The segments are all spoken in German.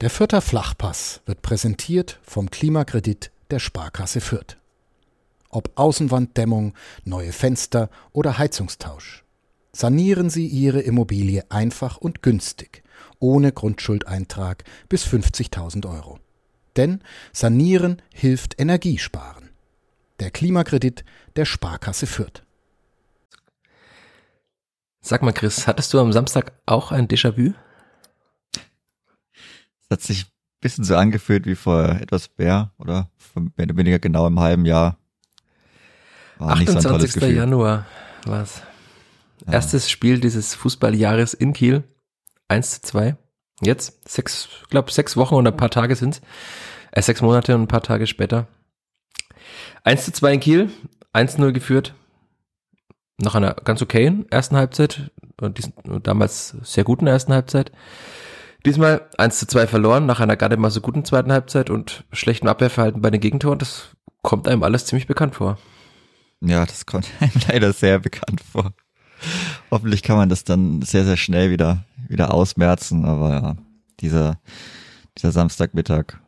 Der Fürther Flachpass wird präsentiert vom Klimakredit der Sparkasse Fürth. Ob Außenwanddämmung, neue Fenster oder Heizungstausch. Sanieren Sie Ihre Immobilie einfach und günstig, ohne Grundschuldeintrag bis 50.000 Euro. Denn Sanieren hilft Energiesparen. Der Klimakredit der Sparkasse Fürth. Sag mal, Chris, hattest du am Samstag auch ein Déjà-vu? Es hat sich ein bisschen so angefühlt wie vor etwas mehr oder mehr oder weniger genau im halben Jahr. War 28. So Januar war es. Ja. Erstes Spiel dieses Fußballjahres in Kiel. 1 zu 2. Jetzt, sechs, glaube sechs Wochen und ein paar Tage sind's. Äh, sechs Monate und ein paar Tage später. 1 zu 2 in Kiel, 1-0 geführt. Nach einer ganz okayen ersten Halbzeit, und diesen, damals sehr guten ersten Halbzeit. Diesmal 1 zu 2 verloren, nach einer gar nicht mal so guten zweiten Halbzeit und schlechtem Abwehrverhalten bei den Gegentoren. Das kommt einem alles ziemlich bekannt vor. Ja, das kommt einem leider sehr bekannt vor. Hoffentlich kann man das dann sehr, sehr schnell wieder, wieder ausmerzen, aber ja, dieser, dieser Samstagmittag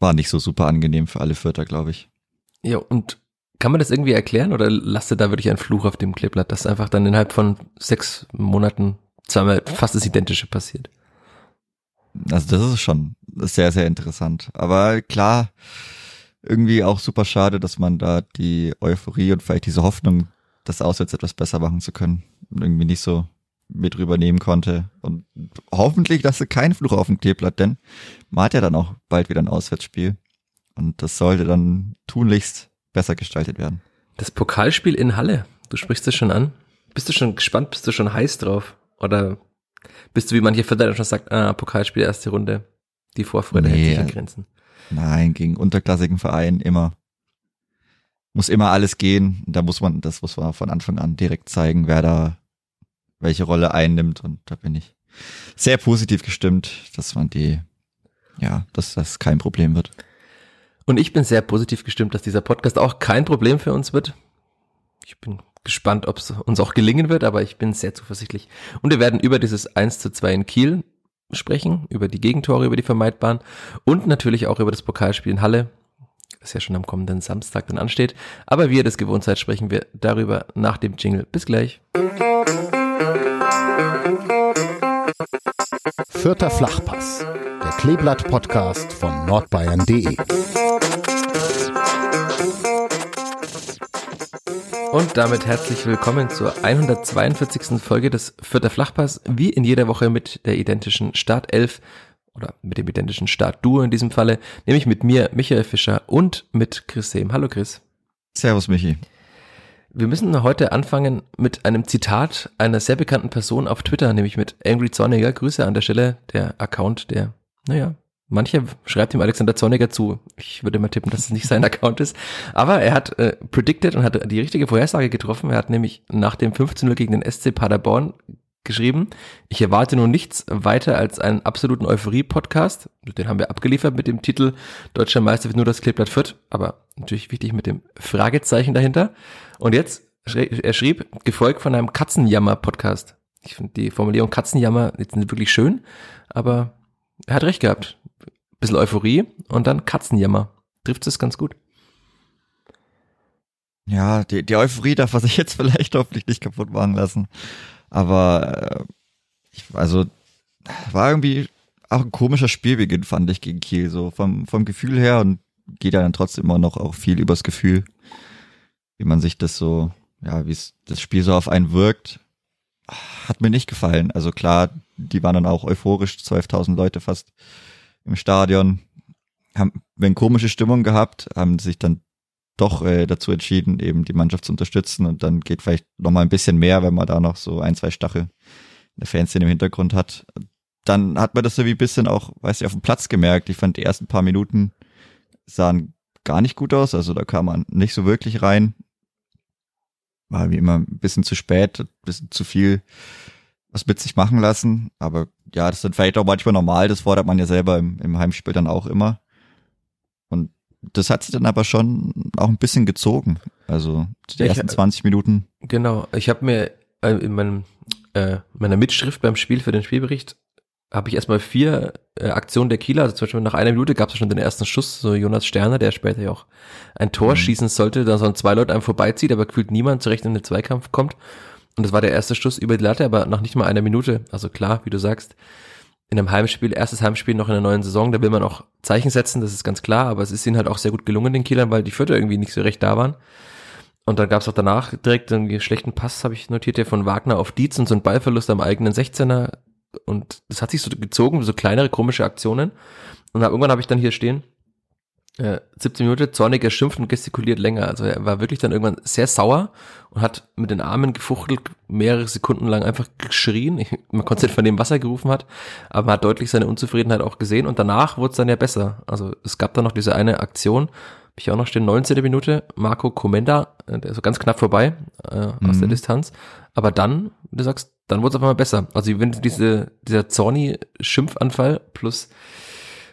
war nicht so super angenehm für alle Vierter, glaube ich. Ja, und kann man das irgendwie erklären oder lasst ihr da wirklich einen Fluch auf dem Kleeblatt, dass einfach dann innerhalb von sechs Monaten zweimal fast das Identische passiert? Also das ist schon sehr, sehr interessant. Aber klar, irgendwie auch super schade, dass man da die Euphorie und vielleicht diese Hoffnung, das auswärts etwas besser machen zu können, irgendwie nicht so mit rübernehmen konnte. Und hoffentlich dass sie kein Fluch auf dem Kleeblatt, denn man hat ja dann auch bald wieder ein Auswärtsspiel. Und das sollte dann tunlichst besser gestaltet werden. Das Pokalspiel in Halle, du sprichst es schon an. Bist du schon gespannt, bist du schon heiß drauf? Oder bist du wie manche Verteidiger schon sagt, ah, Pokalspiel erste Runde, die Vorfreude nee, hält sich in Grenzen? Nein, gegen unterklassigen Vereinen immer. Muss immer alles gehen. Da muss man, das muss man von Anfang an direkt zeigen, wer da welche Rolle einnimmt. Und da bin ich sehr positiv gestimmt, dass man die, ja, dass das kein Problem wird. Und ich bin sehr positiv gestimmt, dass dieser Podcast auch kein Problem für uns wird. Ich bin gespannt, ob es uns auch gelingen wird, aber ich bin sehr zuversichtlich. Und wir werden über dieses 1 zu 2 in Kiel sprechen, über die Gegentore, über die vermeidbaren und natürlich auch über das Pokalspiel in Halle, das ja schon am kommenden Samstag dann ansteht. Aber wie ihr das gewohnt seid, sprechen wir darüber nach dem Jingle. Bis gleich. Vierter Flachpass, der Kleeblatt-Podcast von nordbayern.de. Und damit herzlich willkommen zur 142. Folge des Vierter Flachpass, wie in jeder Woche mit der identischen Startelf oder mit dem identischen Startduo in diesem Falle, nämlich mit mir, Michael Fischer und mit Chris Sehm. Hallo Chris. Servus Michi. Wir müssen heute anfangen mit einem Zitat einer sehr bekannten Person auf Twitter, nämlich mit Angry Zorniger. Grüße an der Stelle, der Account, der, naja, Mancher schreibt ihm Alexander Zorniger zu. Ich würde mal tippen, dass es nicht sein Account ist. Aber er hat äh, predicted und hat die richtige Vorhersage getroffen. Er hat nämlich nach dem 15-0 gegen den SC Paderborn geschrieben, ich erwarte nun nichts weiter als einen absoluten Euphorie-Podcast. Den haben wir abgeliefert mit dem Titel Deutscher Meister wird nur das Kleeblatt Fürth. Aber natürlich wichtig mit dem Fragezeichen dahinter. Und jetzt, er schrieb, gefolgt von einem Katzenjammer-Podcast. Ich finde die Formulierung Katzenjammer jetzt nicht wirklich schön, aber er hat recht gehabt bisschen Euphorie und dann Katzenjammer. Trifft es ganz gut. Ja, die, die Euphorie darf er sich jetzt vielleicht hoffentlich nicht kaputt machen lassen. Aber äh, ich, also war irgendwie auch ein komischer Spielbeginn, fand ich, gegen Kiel. So vom, vom Gefühl her und geht ja dann trotzdem immer noch auch viel übers Gefühl, wie man sich das so, ja, wie das Spiel so auf einen wirkt. Hat mir nicht gefallen. Also klar, die waren dann auch euphorisch, 12.000 Leute fast im Stadion, haben wenn komische Stimmung gehabt, haben sich dann doch äh, dazu entschieden, eben die Mannschaft zu unterstützen und dann geht vielleicht noch mal ein bisschen mehr, wenn man da noch so ein, zwei Stachel in der Fanszene im Hintergrund hat. Dann hat man das so wie ein bisschen auch, weiß ich, auf dem Platz gemerkt. Ich fand die ersten paar Minuten sahen gar nicht gut aus, also da kam man nicht so wirklich rein. War wie immer ein bisschen zu spät, ein bisschen zu viel was mit sich machen lassen. Aber ja, das ist vielleicht auch manchmal normal, das fordert man ja selber im, im Heimspiel dann auch immer. Und das hat sich dann aber schon auch ein bisschen gezogen. Also die ersten ich, 20 Minuten. Genau, ich habe mir äh, in meinem, äh, meiner Mitschrift beim Spiel für den Spielbericht habe ich erstmal vier äh, Aktionen der Kieler, also zum Beispiel nach einer Minute gab es schon den ersten Schuss, so Jonas Sterner, der später ja auch ein Tor mhm. schießen sollte, da so ein zwei Leute einem vorbeizieht, aber gefühlt niemand zurecht in den Zweikampf kommt. Und das war der erste Schuss über die Latte, aber nach nicht mal einer Minute. Also klar, wie du sagst, in einem Heimspiel, erstes Heimspiel noch in der neuen Saison, da will man auch Zeichen setzen, das ist ganz klar, aber es ist ihnen halt auch sehr gut gelungen, den Kielern, weil die Vierter irgendwie nicht so recht da waren. Und dann gab es auch danach direkt einen schlechten Pass, habe ich notiert, der von Wagner auf Dietz und so ein Ballverlust am eigenen 16er. Und das hat sich so gezogen, so kleinere komische Aktionen. Und irgendwann habe ich dann hier stehen, äh, 17 Minuten, Zorniger schimpft und gestikuliert länger. Also er war wirklich dann irgendwann sehr sauer und hat mit den Armen gefuchtelt, mehrere Sekunden lang einfach geschrien. Ich, man konnte nicht von dem, was er gerufen hat, aber man hat deutlich seine Unzufriedenheit auch gesehen und danach wurde es dann ja besser. Also es gab dann noch diese eine Aktion, hab ich auch noch stehen, 19. Minute, Marco Comenda, äh, der ist so ganz knapp vorbei äh, aus mhm. der Distanz. Aber dann, wie du sagst, dann wurde es auf einmal besser. Also wenn diese, dieser Zorni-Schimpfanfall plus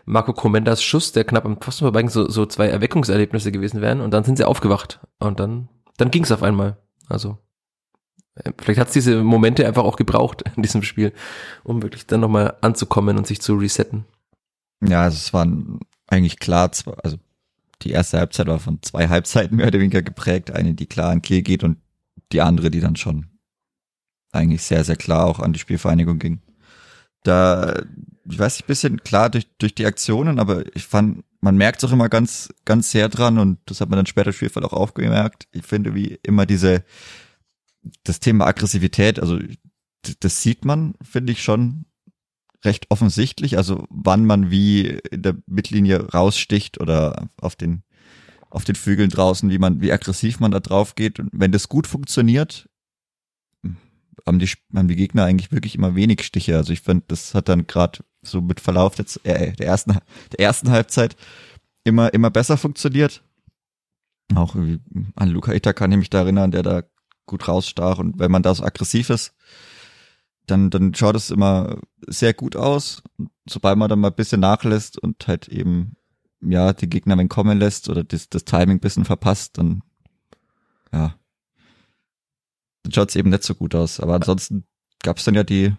Marco Comendas Schuss, der knapp am Pfosten vorbeiging, so, so zwei Erweckungserlebnisse gewesen wären und dann sind sie aufgewacht und dann, dann ging es auf einmal. Also äh, vielleicht hat es diese Momente einfach auch gebraucht in diesem Spiel, um wirklich dann nochmal anzukommen und sich zu resetten. Ja, also es waren eigentlich klar, also die erste Halbzeit war von zwei Halbzeiten mehr oder weniger geprägt. Eine, die klar an Kiel geht und die andere, die dann schon eigentlich sehr, sehr klar auch an die Spielvereinigung ging. Da, ich weiß nicht, bisschen klar durch, durch die Aktionen, aber ich fand, man merkt es auch immer ganz, ganz sehr dran und das hat man dann später im Spielfall auch aufgemerkt. Ich finde, wie immer diese, das Thema Aggressivität, also das sieht man, finde ich schon recht offensichtlich, also wann man wie in der Mittellinie raussticht oder auf den auf den Vögeln draußen, wie man wie aggressiv man da drauf geht und wenn das gut funktioniert, haben die haben die Gegner eigentlich wirklich immer wenig Stiche. Also ich finde, das hat dann gerade so mit Verlauf der, äh, der ersten der ersten Halbzeit immer immer besser funktioniert. Auch an Luca Itta kann ich mich da erinnern, der da gut rausstach und wenn man da so aggressiv ist, dann, dann schaut es immer sehr gut aus. Sobald man dann mal ein bisschen nachlässt und halt eben, ja, die Gegner wenn kommen lässt oder das, das Timing ein bisschen verpasst, dann, ja, dann schaut es eben nicht so gut aus. Aber ansonsten gab es dann ja die,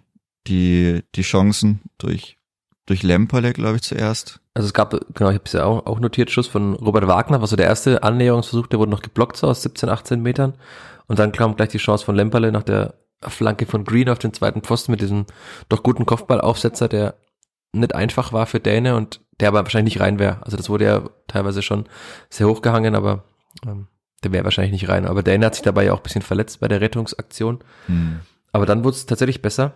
die, die Chancen durch, durch Lemperle, glaube ich, zuerst. Also es gab, genau, ich habe es ja auch, auch notiert, Schuss von Robert Wagner, war so der erste Annäherungsversuch, der wurde noch geblockt, so aus 17, 18 Metern. Und dann kam gleich die Chance von Lemperle nach der Flanke von Green auf den zweiten Pfosten mit diesem doch guten Kopfballaufsetzer, der nicht einfach war für Däne und der aber wahrscheinlich nicht rein wäre. Also das wurde ja teilweise schon sehr hochgehangen, aber ähm, der wäre wahrscheinlich nicht rein. Aber Däne hat sich dabei ja auch ein bisschen verletzt bei der Rettungsaktion. Hm. Aber dann wurde es tatsächlich besser.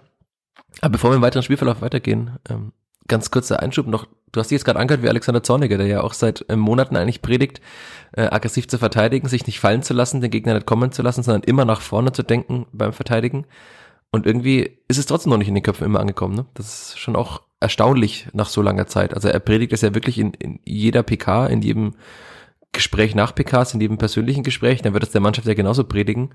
Aber bevor wir im weiteren Spielverlauf weitergehen, ähm, ganz kurzer Einschub noch. Du hast dich jetzt gerade angehört wie Alexander Zorniger, der ja auch seit äh, Monaten eigentlich predigt, äh, aggressiv zu verteidigen, sich nicht fallen zu lassen, den Gegner nicht kommen zu lassen, sondern immer nach vorne zu denken beim Verteidigen. Und irgendwie ist es trotzdem noch nicht in den Köpfen immer angekommen. Ne? Das ist schon auch erstaunlich nach so langer Zeit. Also er predigt es ja wirklich in, in jeder PK, in jedem Gespräch nach PKs, in jedem persönlichen Gespräch. Dann wird es der Mannschaft ja genauso predigen.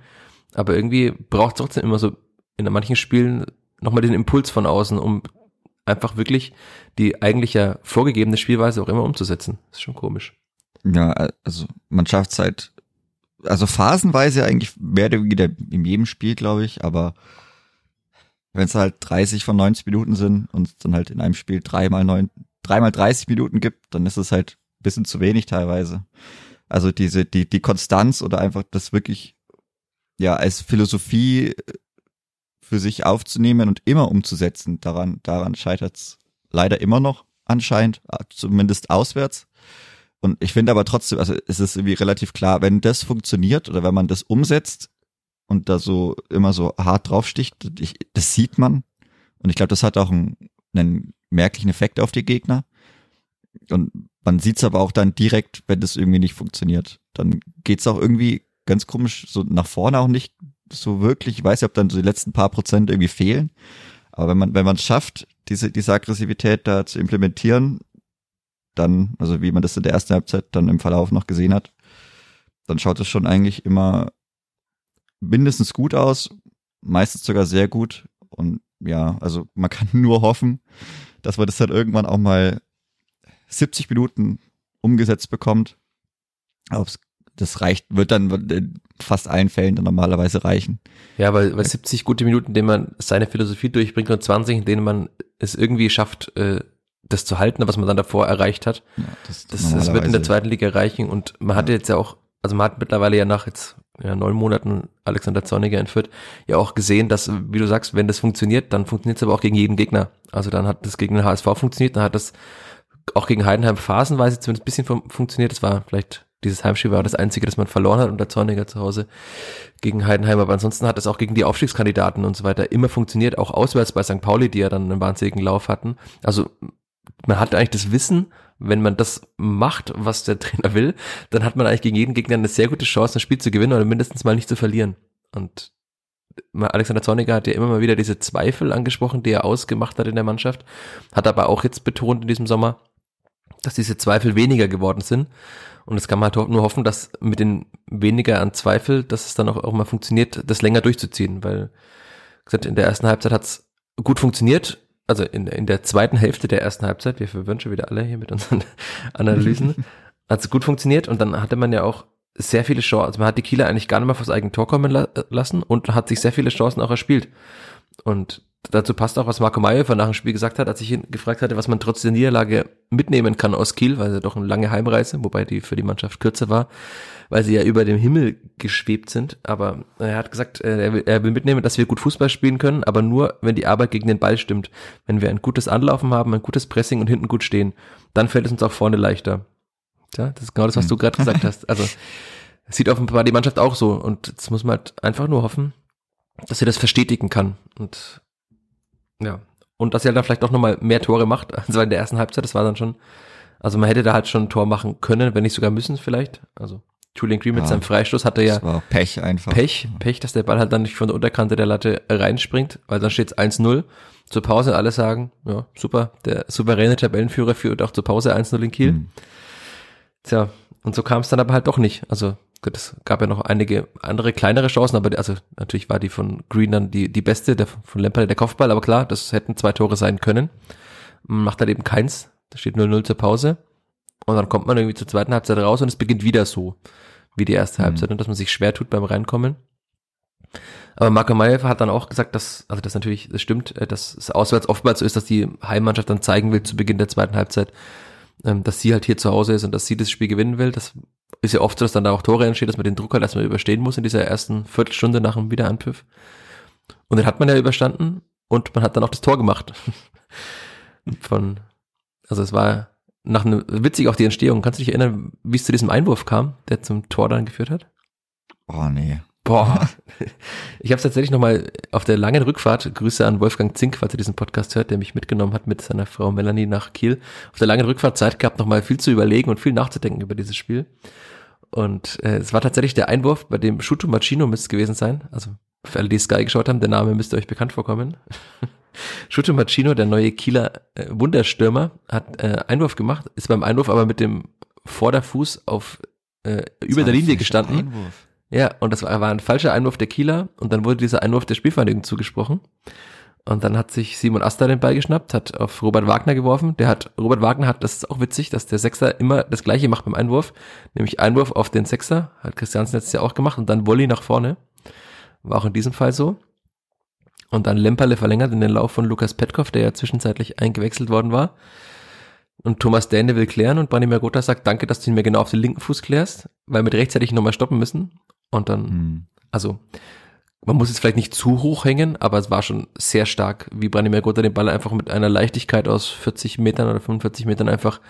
Aber irgendwie braucht es trotzdem immer so in manchen Spielen nochmal den Impuls von außen, um einfach wirklich die eigentlich ja vorgegebene Spielweise auch immer umzusetzen. Das ist schon komisch. Ja, also man schafft es halt, also phasenweise eigentlich oder weniger in jedem Spiel, glaube ich, aber wenn es halt 30 von 90 Minuten sind und es dann halt in einem Spiel dreimal neun, dreimal 30 Minuten gibt, dann ist es halt bisschen zu wenig teilweise. Also diese, die, die Konstanz oder einfach das wirklich, ja, als Philosophie für sich aufzunehmen und immer umzusetzen. Daran, daran scheitert es leider immer noch anscheinend, zumindest auswärts. Und ich finde aber trotzdem, also es ist irgendwie relativ klar, wenn das funktioniert oder wenn man das umsetzt und da so immer so hart draufsticht, ich, das sieht man. Und ich glaube, das hat auch einen, einen merklichen Effekt auf die Gegner. Und man sieht es aber auch dann direkt, wenn das irgendwie nicht funktioniert. Dann geht's auch irgendwie ganz komisch so nach vorne auch nicht so wirklich, ich weiß nicht, ob dann so die letzten paar Prozent irgendwie fehlen. Aber wenn man, wenn man es schafft, diese, diese Aggressivität da zu implementieren, dann, also wie man das in der ersten Halbzeit dann im Verlauf noch gesehen hat, dann schaut es schon eigentlich immer mindestens gut aus, meistens sogar sehr gut. Und ja, also man kann nur hoffen, dass man das dann irgendwann auch mal 70 Minuten umgesetzt bekommt. Aber das reicht, wird dann, fast allen Fällen dann normalerweise reichen. Ja, weil, weil 70 gute Minuten, in denen man seine Philosophie durchbringt und 20, in denen man es irgendwie schafft, äh, das zu halten, was man dann davor erreicht hat. Ja, das, das, das wird in der zweiten Liga erreichen und man hatte jetzt ja auch, also man hat mittlerweile ja nach jetzt ja, neun Monaten Alexander Zorniger entführt, ja auch gesehen, dass, wie du sagst, wenn das funktioniert, dann funktioniert es aber auch gegen jeden Gegner. Also dann hat das gegen den HSV funktioniert, dann hat das auch gegen Heidenheim phasenweise zumindest ein bisschen funktioniert. Das war vielleicht, dieses Heimspiel war das einzige, das man verloren hat unter Zorniger zu Hause gegen Heidenheim. Aber ansonsten hat es auch gegen die Aufstiegskandidaten und so weiter immer funktioniert, auch auswärts bei St. Pauli, die ja dann einen wahnsinnigen Lauf hatten. Also man hat eigentlich das Wissen, wenn man das macht, was der Trainer will, dann hat man eigentlich gegen jeden Gegner eine sehr gute Chance, ein Spiel zu gewinnen oder mindestens mal nicht zu verlieren. Und Alexander Zorniger hat ja immer mal wieder diese Zweifel angesprochen, die er ausgemacht hat in der Mannschaft, hat aber auch jetzt betont in diesem Sommer, dass diese Zweifel weniger geworden sind. Und es kann man halt nur hoffen, dass mit den weniger an Zweifel, dass es dann auch, auch mal funktioniert, das länger durchzuziehen, weil gesagt, in der ersten Halbzeit hat es gut funktioniert, also in, in der zweiten Hälfte der ersten Halbzeit, wir verwirren schon wieder alle hier mit unseren Analysen, hat es gut funktioniert und dann hatte man ja auch sehr viele Chancen, also man hat die Kieler eigentlich gar nicht mehr vors eigene Tor kommen la lassen und hat sich sehr viele Chancen auch erspielt. Und dazu passt auch, was Marco Mayhofer nach dem Spiel gesagt hat, als ich ihn gefragt hatte, was man trotz der Niederlage mitnehmen kann aus Kiel, weil es doch eine lange Heimreise, wobei die für die Mannschaft kürzer war, weil sie ja über dem Himmel geschwebt sind. Aber er hat gesagt, äh, er will, er will mitnehmen, dass wir gut Fußball spielen können, aber nur, wenn die Arbeit gegen den Ball stimmt. Wenn wir ein gutes Anlaufen haben, ein gutes Pressing und hinten gut stehen, dann fällt es uns auch vorne leichter. Ja, das ist genau das, was du gerade gesagt hast. Also sieht offenbar die Mannschaft auch so und jetzt muss man halt einfach nur hoffen, dass sie das verstetigen kann. Und ja. Und dass er dann vielleicht auch nochmal mehr Tore macht, als in der ersten Halbzeit. Das war dann schon, also man hätte da halt schon ein Tor machen können, wenn nicht sogar müssen vielleicht. Also Julian Green mit ja, seinem Freistoß hatte ja Pech einfach. Pech, Pech, dass der Ball halt dann nicht von der Unterkante der Latte reinspringt, weil dann steht es 1-0. Zur Pause alle sagen, ja, super, der souveräne Tabellenführer führt auch zur Pause 1-0 in Kiel. Mhm. Tja, und so kam es dann aber halt doch nicht. Also es gab ja noch einige andere kleinere Chancen, aber also natürlich war die von Green dann die, die beste, der von Lampard der Kopfball, aber klar, das hätten zwei Tore sein können. Macht halt eben keins, da steht 0-0 zur Pause. Und dann kommt man irgendwie zur zweiten Halbzeit raus und es beginnt wieder so, wie die erste mhm. Halbzeit, und dass man sich schwer tut beim Reinkommen. Aber Marco Meyer hat dann auch gesagt, dass, also das natürlich, das stimmt, äh, dass es auswärts oftmals so ist, dass die Heimmannschaft dann zeigen will zu Beginn der zweiten Halbzeit, ähm, dass sie halt hier zu Hause ist und dass sie das Spiel gewinnen will. Das ist ja oft so, dass dann da auch Tore entstehen, dass man den Druck halt erstmal überstehen muss in dieser ersten Viertelstunde nach dem Wiederanpfiff. Und den hat man ja überstanden und man hat dann auch das Tor gemacht. Von, also es war nach einem, witzig auch die Entstehung. Kannst du dich erinnern, wie es zu diesem Einwurf kam, der zum Tor dann geführt hat? Oh nee. Boah. Ich habe es tatsächlich nochmal auf der langen Rückfahrt, Grüße an Wolfgang Zink, falls er diesen Podcast hört, der mich mitgenommen hat mit seiner Frau Melanie nach Kiel. Auf der langen Rückfahrt Zeit gehabt, nochmal viel zu überlegen und viel nachzudenken über dieses Spiel. Und äh, es war tatsächlich der Einwurf, bei dem Shuto Machino müsste es gewesen sein. Also für alle, die Sky geschaut haben, der Name müsste euch bekannt vorkommen. Shuto Machino, der neue Kieler äh, Wunderstürmer, hat äh, Einwurf gemacht, ist beim Einwurf aber mit dem Vorderfuß auf äh, über der Linie gestanden. Einwurf. Ja, und das war, war ein falscher Einwurf der Kieler und dann wurde dieser Einwurf der Spielvereinigung zugesprochen. Und dann hat sich Simon Asta den Ball geschnappt, hat auf Robert Wagner geworfen. Der hat, Robert Wagner hat, das ist auch witzig, dass der Sechser immer das gleiche macht beim Einwurf, nämlich Einwurf auf den Sechser, hat Christiansen letztes Jahr auch gemacht und dann Volley nach vorne. War auch in diesem Fall so. Und dann Lemperle verlängert in den Lauf von Lukas Petkov, der ja zwischenzeitlich eingewechselt worden war. Und Thomas Däne will klären und Branimir Gotha sagt, danke, dass du ihn mir genau auf den linken Fuß klärst, weil wir rechtzeitig nochmal stoppen müssen. Und dann, mhm. also, man muss jetzt vielleicht nicht zu hoch hängen, aber es war schon sehr stark, wie Branimir Gotha den Ball einfach mit einer Leichtigkeit aus 40 Metern oder 45 Metern einfach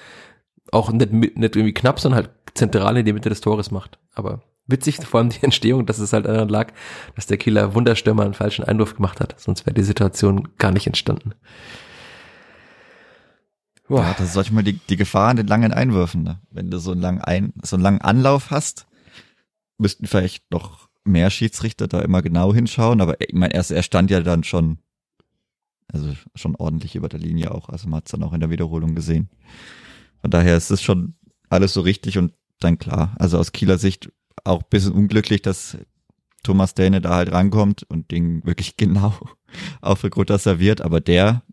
auch nicht, nicht irgendwie knapp, sondern halt zentral in die Mitte des Tores macht. Aber witzig, vor allem die Entstehung, dass es halt daran lag, dass der Kieler Wunderstürmer einen falschen Einwurf gemacht hat. Sonst wäre die Situation gar nicht entstanden. Boah. Ja, das ist manchmal die, die Gefahr an den langen Einwürfen. Ne? Wenn du so einen langen, Ein, so einen langen Anlauf hast, müssten vielleicht noch mehr Schiedsrichter da immer genau hinschauen, aber ich meine, er, er stand ja dann schon, also schon ordentlich über der Linie auch, also man hat es dann auch in der Wiederholung gesehen. Von daher ist es schon alles so richtig und dann klar, also aus Kieler Sicht auch bisschen unglücklich, dass Thomas Däne da halt rankommt und Ding wirklich genau auf Ricotta serviert, aber der,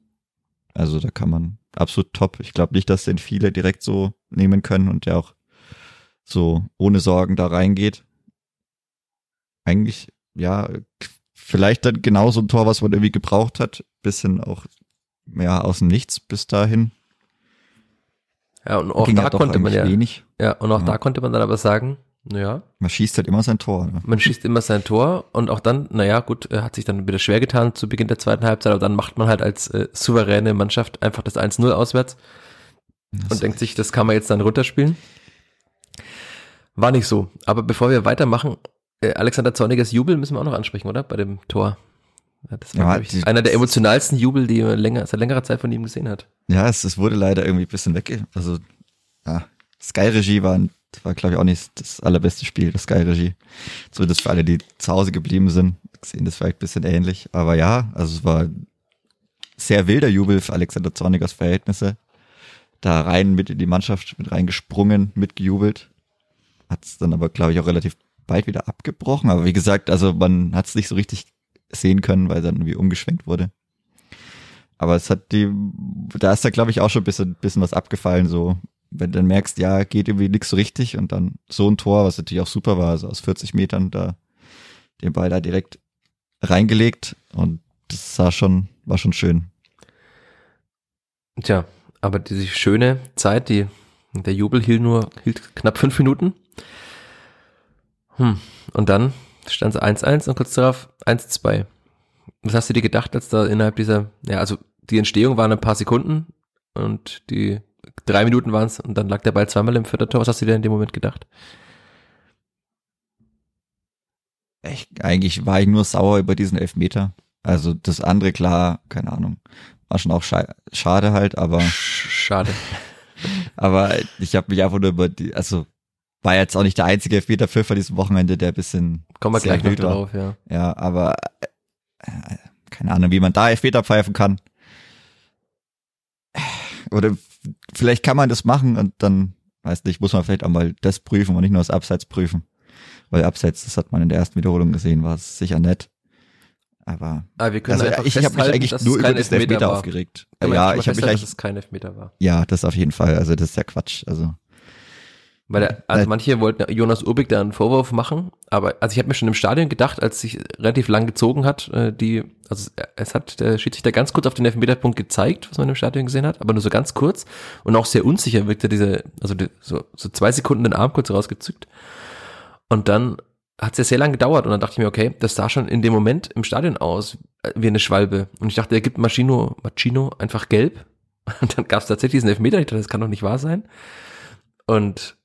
also da kann man absolut top. Ich glaube nicht, dass den viele direkt so nehmen können und der auch so ohne Sorgen da reingeht. Eigentlich, ja, vielleicht dann genau so ein Tor, was man irgendwie gebraucht hat. Bisschen auch, ja, aus dem Nichts bis dahin. Ja, und auch Ging da konnte man ja, wenig. ja, und auch Ja. da konnte man dann aber sagen, naja, Man schießt halt immer sein Tor. Ne? man schießt immer sein Tor und auch dann, naja, gut, er hat sich dann wieder schwer getan zu Beginn der zweiten Halbzeit, aber dann macht man halt als äh, souveräne Mannschaft einfach das 1-0 auswärts und denkt sich, das kann man jetzt dann runterspielen. War nicht so. Aber bevor wir weitermachen, Alexander Zornigers Jubel müssen wir auch noch ansprechen, oder? Bei dem Tor. Das war, Ja, ich, die- einer der emotionalsten Jubel, die man länger, seit längerer Zeit von ihm gesehen hat. Ja, es, es wurde leider irgendwie ein bisschen weg. Also, ja, Sky-Regie war, war glaube ich, auch nicht das allerbeste Spiel, das Sky-Regie. Zumindest für alle, die zu Hause geblieben sind, sehen das vielleicht ein bisschen ähnlich. Aber ja, also es war sehr wilder Jubel für Alexander Zornigers Verhältnisse. Da rein mit in die Mannschaft, mit reingesprungen, mitgejubelt. Hat es dann aber, glaube ich, auch relativ bald wieder abgebrochen. Aber wie gesagt, also man hat es nicht so richtig sehen können, weil dann irgendwie umgeschwenkt wurde. Aber es hat die, da ist da glaube ich auch schon ein bisschen, bisschen was abgefallen, so. Wenn du dann merkst, ja, geht irgendwie nix so richtig und dann so ein Tor, was natürlich auch super war, also aus 40 Metern da den Ball da direkt reingelegt und das sah schon, war schon schön. Tja, aber diese schöne Zeit, die, der Jubel hielt nur, hielt knapp fünf Minuten. Hm. Und dann stand es 1-1 und kurz darauf 1-2. Was hast du dir gedacht, als da innerhalb dieser, ja, also die Entstehung waren ein paar Sekunden und die drei Minuten waren es und dann lag der Ball zweimal im vierten Tor. Was hast du dir in dem Moment gedacht? Ich, eigentlich war ich nur sauer über diesen Elfmeter. Also das andere, klar, keine Ahnung. War schon auch scha schade halt, aber, Sch- Schade. aber ich habe mich einfach nur über die, also war jetzt auch nicht der einzige Elfmeter-Pfiff an diesem Wochenende, der ein bisschen Kommen wir gleich noch war. drauf, ja. Ja, aber äh, keine Ahnung, wie man da Elfmeter pfeifen kann. Oder vielleicht kann man das machen und dann, weiß nicht, muss man vielleicht auch mal das prüfen und nicht nur das Abseits prüfen. Weil Abseits, das hat man in der ersten Wiederholung gesehen, war es sicher nett. Aber Aber wir können also ich, ich habe mich eigentlich nur über das Elfmeter war. aufgeregt. Ja, ich habe mich eigentlich, dass es kein Elfmeter war. ja, das auf jeden Fall. Also das ist ja Quatsch. Also Weil der, also manche wollten Jonas Urbig da einen Vorwurf machen, aber also ich habe mir schon im Stadion gedacht, als sich relativ lang gezogen hat, äh, die, also es- hat der Schiedsrichter ganz kurz auf den Elfmeterpunkt gezeigt, was man im Stadion gesehen hat, aber nur so ganz kurz und auch sehr unsicher wirkte diese, also die, so, so zwei Sekunden den Arm kurz rausgezückt. Und dann hat es ja sehr lange gedauert und dann dachte ich mir, okay, das sah schon in dem Moment im Stadion aus äh, wie eine Schwalbe. Und ich dachte, er gibt Machino, Machino einfach gelb. Und dann gab es tatsächlich diesen Elfmeter, ich dachte, das kann doch nicht wahr sein. Und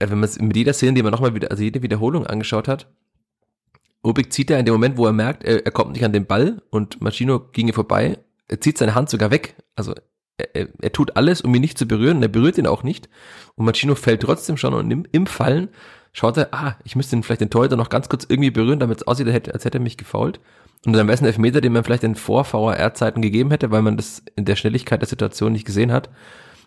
wenn man es mit jeder Szene, die man nochmal wieder, also jede Wiederholung angeschaut hat, Ubik zieht er in dem Moment, wo er merkt, er, er kommt nicht an den Ball und Machino ging ihr vorbei, er zieht seine Hand sogar weg. Also er, er, tut alles, um ihn nicht zu berühren, und er berührt ihn auch nicht. Und Machino fällt trotzdem schon und im, im Fallen schaut er, ah, ich müsste ihn vielleicht den Torhüter noch ganz kurz irgendwie berühren, damit es aussieht, als hätte, er mich gefault. Und dann wäre es ein Elfmeter, den man vielleicht in Vor-VAR-Zeiten gegeben hätte, weil man das in der Schnelligkeit der Situation nicht gesehen hat.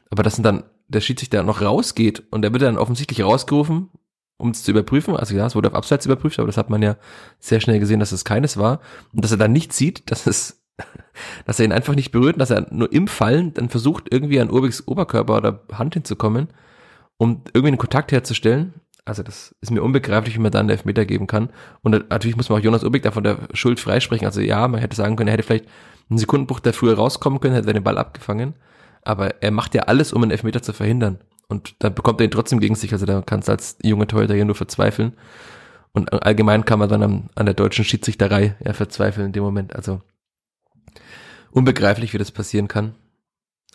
Aber dass dann der Schiedsrichter noch rausgeht und der wird dann offensichtlich rausgerufen, um es zu überprüfen. Also ja, es wurde auf Abseits überprüft, aber das hat man ja sehr schnell gesehen, dass es keines war. Und dass er dann nicht sieht, dass es, dass er ihn einfach nicht berührt, dass er nur im Fallen dann versucht, irgendwie an Urbigs Oberkörper oder Hand hinzukommen, um irgendwie einen Kontakt herzustellen. Also das ist mir unbegreiflich, wie man da einen Elfmeter geben kann. Und natürlich muss man auch Jonas Urbig da von der Schuld freisprechen. Also ja, man hätte sagen können, er hätte vielleicht einen Sekundenbruch der früher rauskommen können, hätte den Ball abgefangen. Aber er macht ja alles, um einen Elfmeter zu verhindern. Und dann bekommt er ihn trotzdem gegen sich. Also da kannst du als junger Torhüter ja nur verzweifeln. Und allgemein kann man dann am, an der deutschen Schiedsrichterei ja verzweifeln in dem Moment. Also unbegreiflich, wie das passieren kann.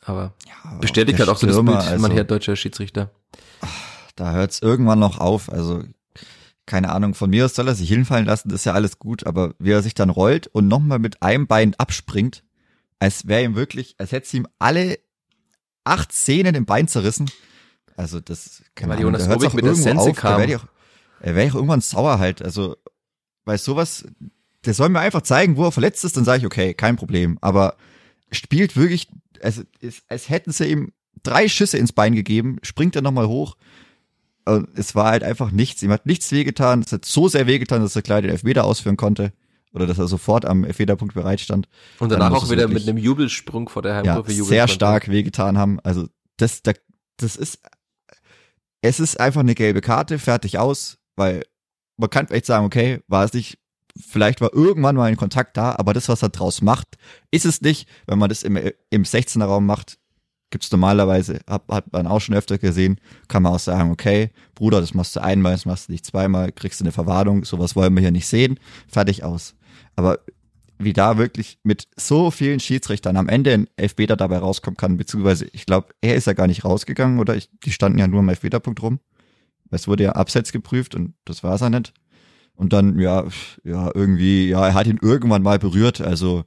Aber ja, bestätigt der halt auch so das Bild, also- man her deutscher Schiedsrichter. da hört es irgendwann noch auf. Also keine Ahnung, von mir aus soll er sich hinfallen lassen, das ist ja alles gut, aber wie er sich dann rollt und nochmal mit einem Bein abspringt, als wäre ihm wirklich, als hätte sie ihm alle acht Zähne im Bein zerrissen. Also das, keine weil Ahnung, Jonas da Rubik auch mit der Sense auf, kam. Da werde ich er wäre ich auch irgendwann sauer halt. Also bei sowas, der soll mir einfach zeigen, wo er verletzt ist, dann sage ich, okay, kein Problem. Aber spielt wirklich, also ist, als hätten sie ihm drei Schüsse ins Bein gegeben, springt er nochmal hoch. Und es war halt einfach nichts. Ihm hat nichts wehgetan. Es hat so sehr wehgetan, dass er gleich den Elfmeter ausführen konnte. Oder dass er sofort am Elfmeterpunkt bereit stand. Und Dann danach auch es wieder mit einem Jubelsprung vor der Ja, Heimgruppe jubeln sehr stark wehgetan haben. Also das, da- das ist, es ist einfach eine gelbe Karte, fertig aus, weil man kann vielleicht sagen, okay, war es nicht, vielleicht war irgendwann mal ein Kontakt da, aber das, was er draus macht, ist es nicht. Wenn man das im, im 16er Raum macht, gibt's normalerweise, hat, hat man auch schon öfter gesehen, kann man auch sagen, okay, Bruder, das machst du einmal, das machst du nicht zweimal, kriegst du eine Verwarnung, sowas wollen wir hier nicht sehen, fertig aus. Aber wie da wirklich mit so vielen Schiedsrichtern am Ende ein Elfmeter dabei rauskommen kann, beziehungsweise ich glaube, er ist ja gar nicht rausgegangen oder ich, die standen ja nur am Elfmeterpunkt rum. Es wurde ja abseits geprüft und das war's ja nicht. Und dann, ja, ja, irgendwie, ja, er hat ihn irgendwann mal berührt, also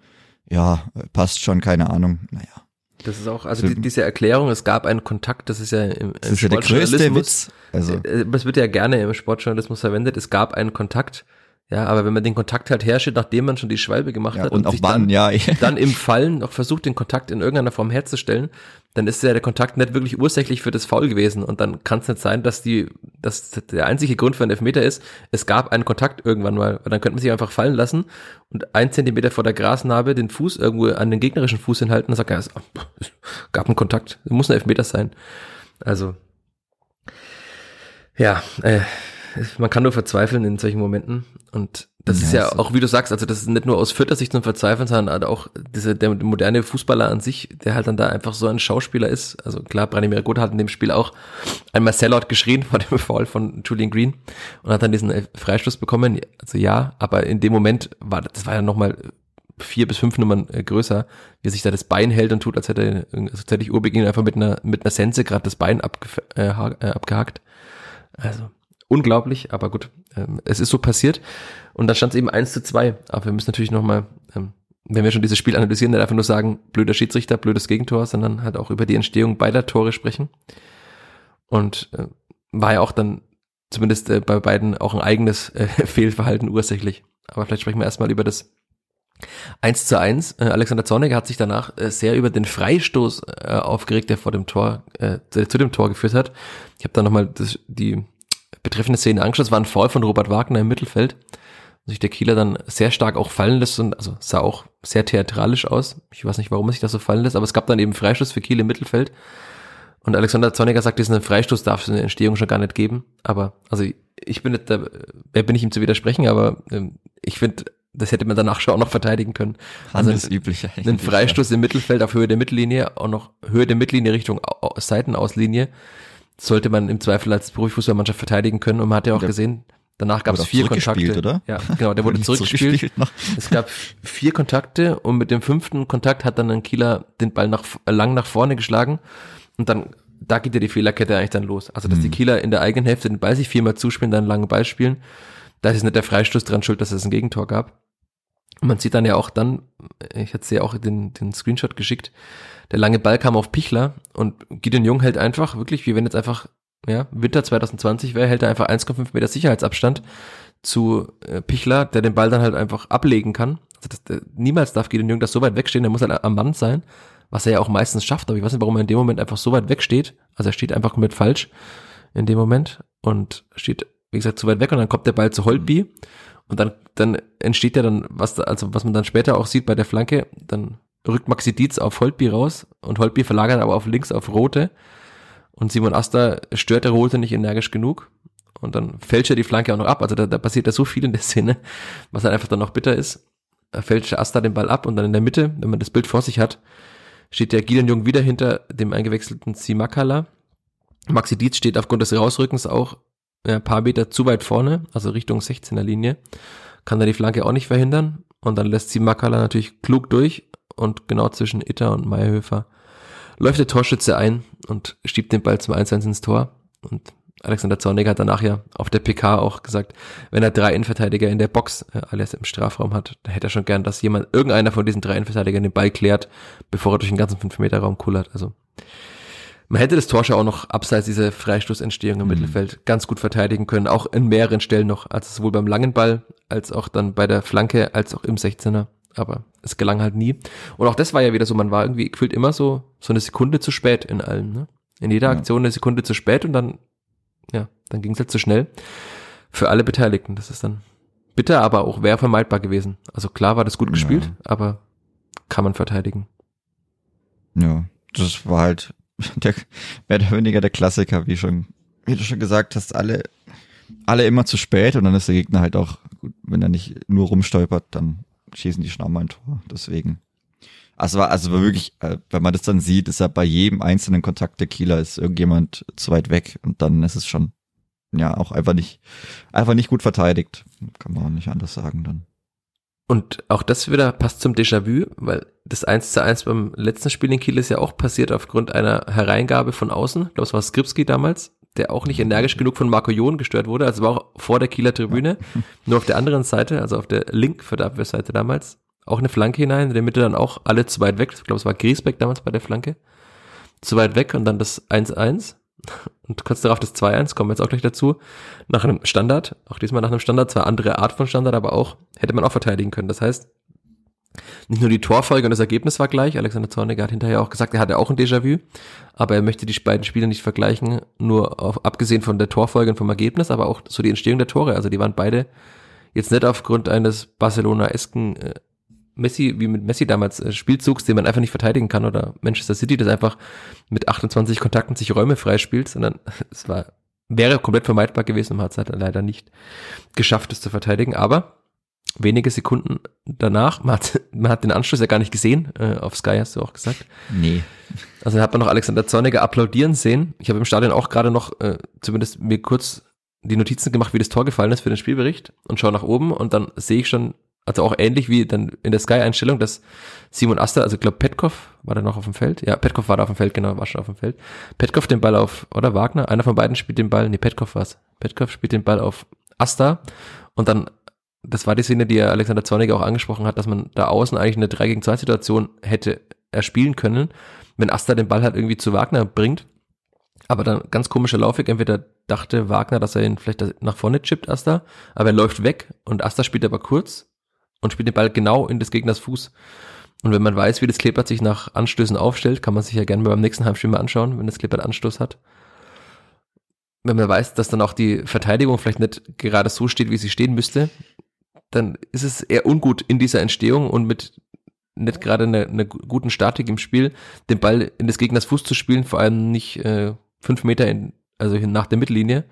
ja, passt schon, keine Ahnung, naja. Das ist auch, also die, diese Erklärung, es gab einen Kontakt, das ist ja im, im Das ist ja der größte Witz. Also, äh, es wird ja gerne im Sportjournalismus verwendet, es gab einen Kontakt, ja, aber wenn man den Kontakt halt herstellt, nachdem man schon die Schwalbe gemacht ja, hat und, und auch sich wann, dann, ja. dann im Fallen noch versucht, den Kontakt in irgendeiner Form herzustellen, dann ist ja der Kontakt nicht wirklich ursächlich für das Foul gewesen. Und dann kann es nicht sein, dass die, dass der einzige Grund für einen Elfmeter ist, es gab einen Kontakt irgendwann mal. Weil dann könnte man sich einfach fallen lassen und ein Zentimeter vor der Grasnarbe den Fuß irgendwo an den gegnerischen Fuß hinhalten und sagt, ja, es gab einen Kontakt, es muss ein Elfmeter sein. Also, ja, äh, man kann nur verzweifeln in solchen Momenten. Und das Ja, ist ja auch, wie du sagst, also das ist nicht nur aus Fürther Sicht zum Verzweifeln, sondern halt auch diese, der moderne Fußballer an sich, der halt dann da einfach so ein Schauspieler ist. Also klar, Branimir Gut hat in dem Spiel auch einmal Sellout geschrien vor dem Foul von Julian Green und hat dann diesen äh, Freistoß bekommen. Also ja, aber in dem Moment war, das war ja nochmal vier bis fünf Nummern äh, größer, wie er sich da das Bein hält und tut, als hätte er, als hätte ich Urbeginn einfach mit einer, mit einer Sense gerade das Bein abgef- äh, äh, abgehakt. Also unglaublich, aber gut, ähm, es ist so passiert. Und dann stand es eben 1 zu 2. Aber wir müssen natürlich nochmal, ähm, wenn wir schon dieses Spiel analysieren, nicht einfach nur sagen, blöder Schiedsrichter, blödes Gegentor, sondern halt auch über die Entstehung beider Tore sprechen. Und äh, war ja auch dann zumindest äh, bei beiden auch ein eigenes äh, Fehlverhalten ursächlich. Aber vielleicht sprechen wir erstmal über das 1 zu 1. Äh, Alexander Zorniger hat sich danach äh, sehr über den Freistoß äh, aufgeregt, der vor dem Tor, äh, der zu dem Tor geführt hat. Ich habe da nochmal die betreffende Szene angeschaut. Es war ein Foul von Robert Wagner im Mittelfeld. Und sich der Kieler dann sehr stark auch fallen lässt und also sah auch sehr theatralisch aus. Ich weiß nicht, warum er sich das so fallen lässt, aber es gab dann eben Freistoß für Kiel im Mittelfeld. Und Alexander Zorniger sagt, diesen Freistoß darf es in der Entstehung schon gar nicht geben. Aber, also ich bin nicht, da, wer bin ich ihm zu widersprechen, aber ähm, ich finde, das hätte man danach schon auch noch verteidigen können. Also Handelsüblich eigentlich. einen Freistoß im Mittelfeld auf Höhe der Mittellinie, auch noch Höhe der Mittellinie Richtung Au- Au- Seitenauslinie, sollte man im Zweifel als Profifußballmannschaft verteidigen können. Und man hat ja auch Der gesehen, danach gab es vier Kontakte. oder? Ja, genau, der wurde zurückgespielt. Es gab vier Kontakte und mit dem fünften Kontakt hat dann ein Kieler den Ball nach, äh, lang nach vorne geschlagen und dann, da geht ja die Fehlerkette eigentlich dann los. Also, dass die Kieler in der eigenen Hälfte den Ball sich viermal zuspielen, dann einen langen Ball spielen, da ist nicht der Freistoß dran schuld, dass es ein Gegentor gab. Und man sieht dann ja auch dann, ich hatte ja auch den, den Screenshot geschickt, der lange Ball kam auf Pichler und Gideon Jung hält einfach, wirklich, wie wenn jetzt einfach, ja, Winter 2020 wäre, hält er einfach 1,5 Meter Sicherheitsabstand zu äh, Pichler, der den Ball dann halt einfach ablegen kann. Also das, der, niemals darf Gideon Jung das so weit wegstehen, der muss halt am Mann sein, was er ja auch meistens schafft, aber ich weiß nicht, warum er in dem Moment einfach so weit wegsteht. Also er steht einfach komplett falsch in dem Moment und steht, wie gesagt, zu weit weg und dann kommt der Ball zu Holtby und dann, dann entsteht ja dann, was da, also was man dann später auch sieht bei der Flanke, dann rückt Maxi Dietz auf Holtby raus und Holtby verlagert aber auf links auf Rote und Simon Asta stört der Rote nicht energisch genug und dann fälscht er die Flanke auch noch ab. Also da, da passiert ja so viel in der Szene, was halt einfach dann noch bitter ist. Er fälscht Asta den Ball ab und dann in der Mitte, wenn man das Bild vor sich hat, steht der Gideon Jung wieder hinter dem eingewechselten Simakala. Maxi Dietz steht aufgrund des Rausrückens auch ja, ein paar Meter zu weit vorne, also Richtung 16er Linie, kann da die Flanke auch nicht verhindern und dann lässt Simakala natürlich klug durch und genau zwischen Itter und Meyerhöfer läuft der Torschütze ein und schiebt den Ball zum 1-1 ins Tor und Alexander Zorniger hat danach ja auf der PK auch gesagt, wenn er drei Innenverteidiger in der Box, äh, alias im Strafraum hat, dann hätte er schon gern, dass jemand, irgendeiner von diesen drei Innenverteidigern den Ball klärt, bevor er durch den ganzen 5-Meter-Raum kullert. Also man hätte das Tor schon auch noch abseits dieser Freistoßentstehung im Mittelfeld ganz gut verteidigen können, auch in mehreren Stellen noch, also sowohl beim langen Ball, als auch dann bei der Flanke, als auch im 16er. Aber es gelang halt nie. Und auch das war ja wieder so, man war irgendwie gefühlt immer so, so eine Sekunde zu spät in allem, ne? In jeder Ja. Aktion eine Sekunde zu spät und dann, ja, dann ging es halt zu schnell. Für alle Beteiligten. Das ist dann bitter, aber auch wäre vermeidbar gewesen. Also klar war das gut Ja. gespielt, aber kann man verteidigen. Ja, das war halt der, mehr oder weniger der Klassiker, wie schon, wie du schon gesagt hast, alle, alle immer zu spät und dann ist der Gegner halt auch, gut, wenn er nicht nur rumstolpert, dann schießen die schon auch mal ein Tor. Deswegen. Also also wirklich, äh, wenn man das dann sieht, ist ja bei jedem einzelnen Kontakt der Kieler ist irgendjemand zu weit weg und dann ist es schon, ja, auch einfach nicht, einfach nicht gut verteidigt. Kann man auch nicht anders sagen dann. Und auch das wieder passt zum Déjà-vu, weil das 1 zu 1 beim letzten Spiel in Kiel ist ja auch passiert aufgrund einer Hereingabe von außen. Ich glaube, es war Skripski damals, der auch nicht energisch genug von Marco Jon gestört wurde. Also war auch vor der Kieler Tribüne. Nur auf der anderen Seite, also auf der Link für der Abwehrseite damals, auch eine Flanke hinein, in der Mitte dann auch alle zu weit weg. Ich glaube, es war Griesbeck damals bei der Flanke. Zu weit weg und dann das 1-1. Und kurz darauf das 2-1, kommen wir jetzt auch gleich dazu. Nach einem Standard, auch diesmal nach einem Standard, zwar andere Art von Standard, aber auch, hätte man auch verteidigen können. Das heißt, nicht nur die Torfolge und das Ergebnis war gleich. Alexander Zorniger hat hinterher auch gesagt, er hatte auch ein Déjà-vu, aber er möchte die beiden Spiele nicht vergleichen, nur auf, abgesehen von der Torfolge und vom Ergebnis, aber auch so die Entstehung der Tore. Also die waren beide jetzt nicht aufgrund eines Barcelona-esken äh, Messi, wie mit Messi damals, äh, Spielzugs, den man einfach nicht verteidigen kann, oder Manchester City, das einfach mit 28 Kontakten sich Räume freispielt, sondern es war, wäre komplett vermeidbar gewesen und hat es halt leider nicht geschafft, es zu verteidigen. Aber wenige Sekunden danach, man hat, man hat den Anschluss ja gar nicht gesehen, äh, auf Sky hast du auch gesagt. Nee. Also hat man noch Alexander Zorniger applaudieren sehen. Ich habe im Stadion auch gerade noch äh, zumindest mir kurz die Notizen gemacht, wie das Tor gefallen ist für den Spielbericht und schaue nach oben und dann sehe ich schon also auch ähnlich wie dann in der Sky-Einstellung, dass Simon Aster, also ich glaube Petkov war da noch auf dem Feld. Ja, Petkov war da auf dem Feld, genau, war schon auf dem Feld. Petkov den Ball auf, oder Wagner, einer von beiden spielt den Ball, nee, Petkov war's. Petkov spielt den Ball auf Aster und dann, das war die Szene, die Alexander Zorniger auch angesprochen hat, dass man da außen eigentlich eine 3 gegen 2 Situation hätte erspielen können, wenn Aster den Ball halt irgendwie zu Wagner bringt. Aber dann ganz komischer Laufweg, entweder dachte Wagner, dass er ihn vielleicht nach vorne chippt, Asta, aber er läuft weg und Asta spielt aber kurz und spielt den Ball genau in des Gegners Fuß. Und wenn man weiß, wie das Kleeblatt sich nach Anstößen aufstellt, kann man sich ja gerne mal beim nächsten Heimspiel mal anschauen, wenn das Kleeblatt Anstoß hat. Wenn man weiß, dass dann auch die Verteidigung vielleicht nicht gerade so steht, wie sie stehen müsste, dann ist es eher ungut in dieser Entstehung und mit nicht gerade einer eine guten Statik im Spiel, den Ball in des Gegners Fuß zu spielen, vor allem nicht äh, fünf Meter in, also nach der Mittellinie.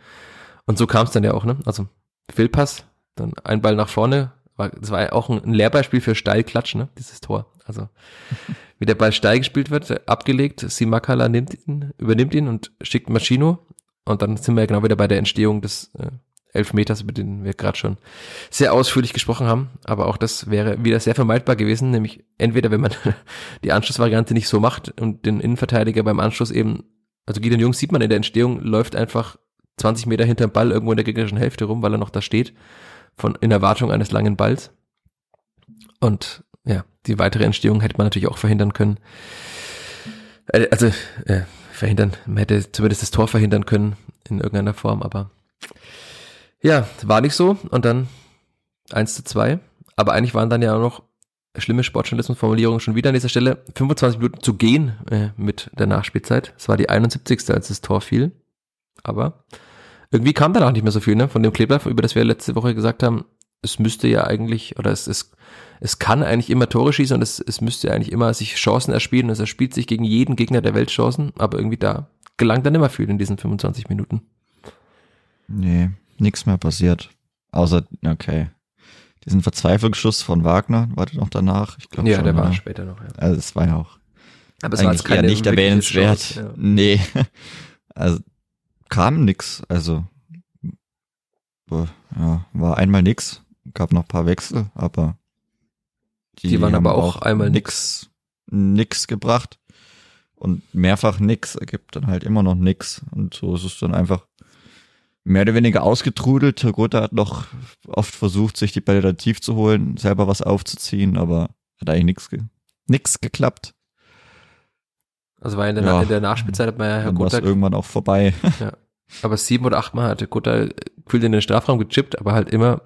Und so kam es dann ja auch, ne? Also Fehlpass, dann ein Ball nach vorne, war, das war ja auch ein, ein Lehrbeispiel für Steilklatsch, ne, dieses Tor. Also, wie der Ball steil gespielt wird, abgelegt, Simakala nimmt ihn, übernimmt ihn und schickt Maschino. Und dann sind wir ja genau wieder bei der Entstehung des äh, Elfmeters, über den wir gerade schon sehr ausführlich gesprochen haben. Aber auch das wäre wieder sehr vermeidbar gewesen, nämlich entweder, wenn man die Anschlussvariante nicht so macht und den Innenverteidiger beim Anschluss eben, also Gideon Jungs sieht man in der Entstehung, läuft einfach 20 Meter hinterm Ball irgendwo in der gegnerischen Hälfte rum, weil er noch da steht von in Erwartung eines langen Balls. Und ja, die weitere Entstehung hätte man natürlich auch verhindern können. Äh, also äh, verhindern, man hätte zumindest das Tor verhindern können in irgendeiner Form, aber ja, war nicht so. Und dann 1 zu 2. Aber eigentlich waren dann ja auch noch schlimme Sportjournalismusformulierungen schon wieder an dieser Stelle. 25 Minuten zu gehen äh, mit der Nachspielzeit. Es war die 71. als das Tor fiel. Aber irgendwie kam danach nicht mehr so viel, ne? Von dem Kleber, über das wir letzte Woche gesagt haben, es müsste ja eigentlich, oder es, es, es kann eigentlich immer Tore schießen und es, es müsste eigentlich immer sich Chancen erspielen. Und es erspielt sich gegen jeden Gegner der Welt Chancen, aber irgendwie da gelangt dann immer viel in diesen 25 Minuten. Nee, nichts mehr passiert. Außer, okay. Diesen Verzweiflungsschuss von Wagner, war der noch danach? Ich glaube Ja, schon, der war ja. später noch, ja. Also es war ja auch. Aber es war jetzt keine nicht erwähnenswert. Chance, ja. Nee. Also kam nix. Also ja, war einmal nix. Gab noch paar Wechsel, aber die, die waren aber auch, auch einmal nix, nix gebracht. Und mehrfach nix ergibt dann halt immer noch nix. Und so ist es dann einfach mehr oder weniger ausgetrudelt. Gotha hat noch oft versucht, sich die Bälle dann tief zu holen, selber was aufzuziehen, aber hat eigentlich nix, ge nix geklappt. Also war in der, ja, in der Nachspielzeit hat man ja Herr Gotha irgendwann auch vorbei. Ja. Aber sieben oder acht Mal hatte Gutta gefühlt in den Strafraum gechippt, aber halt immer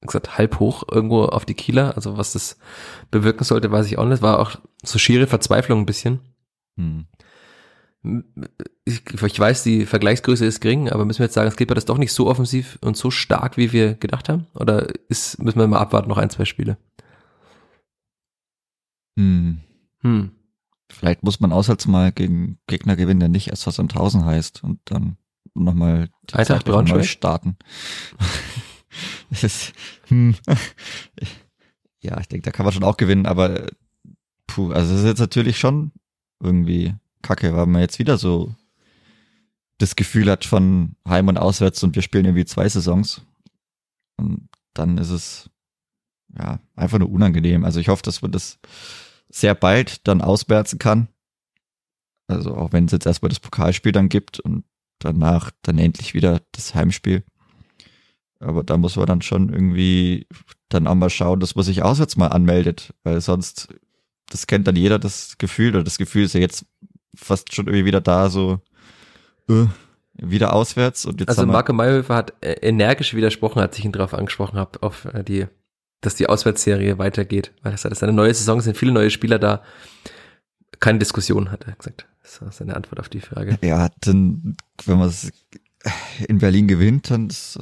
gesagt halb hoch irgendwo auf die Kieler. Also was das bewirken sollte, weiß ich auch nicht. War auch so schiere Verzweiflung ein bisschen. Hm. Ich, ich, weiß, die Vergleichsgröße ist gering, aber müssen wir jetzt sagen, es geht bei das doch nicht so offensiv und so stark, wie wir gedacht haben? Oder ist, müssen wir mal abwarten, noch ein, zwei Spiele? Hm. Hm. Vielleicht muss man auswärts mal gegen Gegner gewinnen, der nicht SV Sandhausen heißt und dann nochmal Eintracht Braunschweig starten. das ist, hm. Ja, ich denke, da kann man schon auch gewinnen, aber puh, also das ist jetzt natürlich schon irgendwie kacke, weil man jetzt wieder so das Gefühl hat von Heim und Auswärts und wir spielen irgendwie zwei Saisons. Und dann ist es ja einfach nur unangenehm. Also ich hoffe, dass man das sehr bald dann auswärzen kann. Also auch wenn es jetzt erstmal das Pokalspiel dann gibt und danach dann endlich wieder das Heimspiel. Aber da muss man dann schon irgendwie dann auch mal schauen, dass man sich auswärts mal anmeldet, weil sonst, das kennt dann jeder das Gefühl, oder das Gefühl ist ja jetzt fast schon irgendwie wieder da, so äh, wieder auswärts. Und jetzt also Marco Mayhöfer hat äh, energisch widersprochen, als ich ihn darauf angesprochen habe, auf äh, die, dass die Auswärtsserie weitergeht, weil er sagt, es ist eine neue Saison, sind viele neue Spieler da. Keine Diskussion, hat er gesagt. Das war seine Antwort auf die Frage. Ja, dann, wenn man es in Berlin gewinnt, dann ist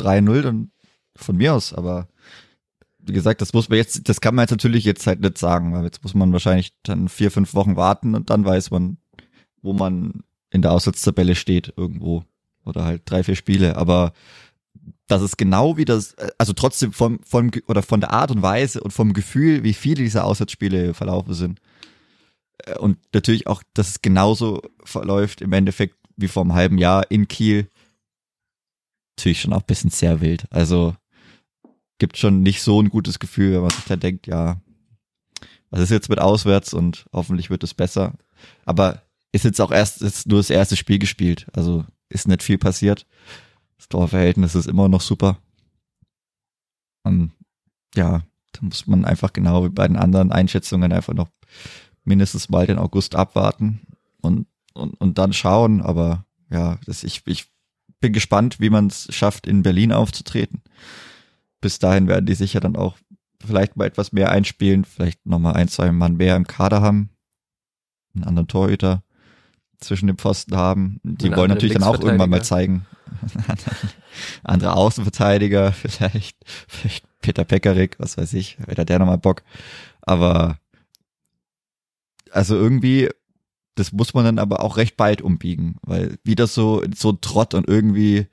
3-0 dann von mir aus, aber wie gesagt, das muss man jetzt, das kann man jetzt natürlich jetzt halt nicht sagen, weil jetzt muss man wahrscheinlich dann vier, fünf Wochen warten und dann weiß man, wo man in der Aussatztabelle steht irgendwo oder halt drei, vier Spiele, aber das ist genau wie das, also trotzdem vom, vom, oder von der Art und Weise und vom Gefühl, wie viele dieser Auswärtsspiele verlaufen sind. Äh, und natürlich auch, dass es genauso verläuft im Endeffekt wie vor einem halben Jahr in Kiel. Natürlich schon auch ein bisschen sehr wild. Also gibt schon nicht so ein gutes Gefühl, wenn man sich da denkt, ja, was ist jetzt mit auswärts und hoffentlich wird es besser. Aber ist jetzt auch erst ist nur das erste Spiel gespielt. Also ist nicht viel passiert. Das Torverhältnis ist immer noch super. Und ja, da muss man einfach genau wie bei den anderen Einschätzungen einfach noch mindestens mal den August abwarten und, und, und dann schauen. Aber ja, das, ich, ich bin gespannt, wie man es schafft, in Berlin aufzutreten. Bis dahin werden die sicher dann auch vielleicht mal etwas mehr einspielen, vielleicht nochmal ein, zwei Mann mehr im Kader haben, einen anderen Torhüter zwischen den Pfosten haben. Die wollen natürlich dann auch irgendwann mal zeigen. andere Außenverteidiger, vielleicht, vielleicht Peter Pekarik, was weiß ich, hätte der nochmal Bock. Aber also irgendwie, das muss man dann aber auch recht bald umbiegen, weil wieder so, so ein Trott und irgendwie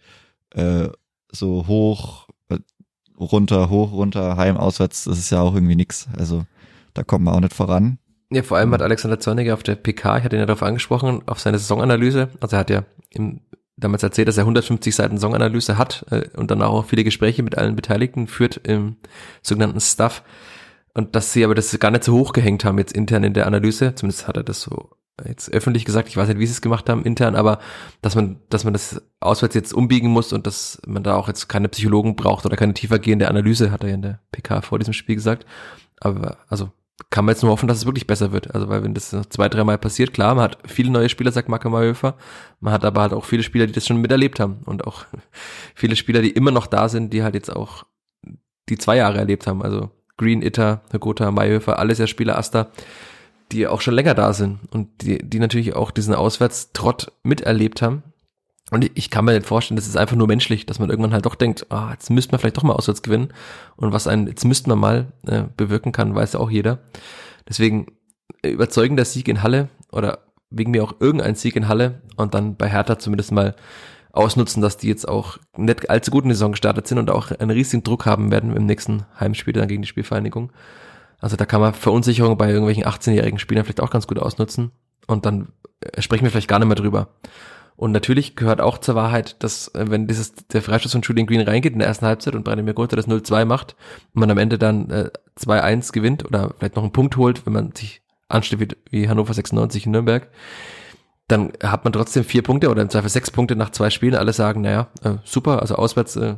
äh, so hoch, runter, hoch, runter, heim, auswärts, das ist ja auch irgendwie nix. Also da kommt man auch nicht voran. Ja, vor allem hat Alexander Zorniger auf der PK, ich hatte ihn ja darauf angesprochen, auf seine Saisonanalyse, also er hat ja im, damals erzählt, dass er 150 Seiten Saisonanalyse hat äh, und dann auch viele Gespräche mit allen Beteiligten führt im sogenannten Stuff. Und dass sie aber das gar nicht so hoch gehängt haben jetzt intern in der Analyse, zumindest hat er das so jetzt öffentlich gesagt, ich weiß nicht, wie sie es gemacht haben intern, aber dass man, dass man das auswärts jetzt umbiegen muss und dass man da auch jetzt keine Psychologen braucht oder keine tiefergehende Analyse, hat er ja in der PK vor diesem Spiel gesagt. Aber also kann man jetzt nur hoffen, dass es wirklich besser wird. Also weil wenn das zwei, dreimal passiert, klar, man hat viele neue Spieler, sagt Marco Mayhofer, man hat aber halt auch viele Spieler, die das schon miterlebt haben und auch viele Spieler, die immer noch da sind, die halt jetzt auch die zwei Jahre erlebt haben. Also Green, Itter, Gotha, Mayhöfer, alles ja Spieler Asta, die auch schon länger da sind und die, die natürlich auch diesen Auswärtstrott miterlebt haben. Und ich kann mir nicht vorstellen, das ist einfach nur menschlich, dass man irgendwann halt doch denkt, ah, jetzt müsste man vielleicht doch mal auswärts gewinnen. Und was einen, jetzt müsste man mal äh, bewirken kann, weiß ja auch jeder. Deswegen äh, überzeugender Sieg in Halle oder wegen mir auch irgendein Sieg in Halle und dann bei Hertha zumindest mal ausnutzen, dass die jetzt auch nicht allzu gut in die Saison gestartet sind und auch einen riesigen Druck haben werden im nächsten Heimspiel dann gegen die Spielvereinigung. Also da kann man Verunsicherung bei irgendwelchen 18-jährigen Spielern vielleicht auch ganz gut ausnutzen und dann äh, sprechen wir vielleicht gar nicht mehr drüber. Und natürlich gehört auch zur Wahrheit, dass äh, wenn dieses der Freistoß von Julian Green reingeht in der ersten Halbzeit und Branimir Gotha das 0-2 macht und man am Ende dann äh, 2-1 gewinnt oder vielleicht noch einen Punkt holt, wenn man sich ansteht wie, wie Hannover 96 in Nürnberg, dann hat man trotzdem vier Punkte oder im Zweifel sechs Punkte nach zwei Spielen. Alle sagen, naja, äh, super, also auswärts äh,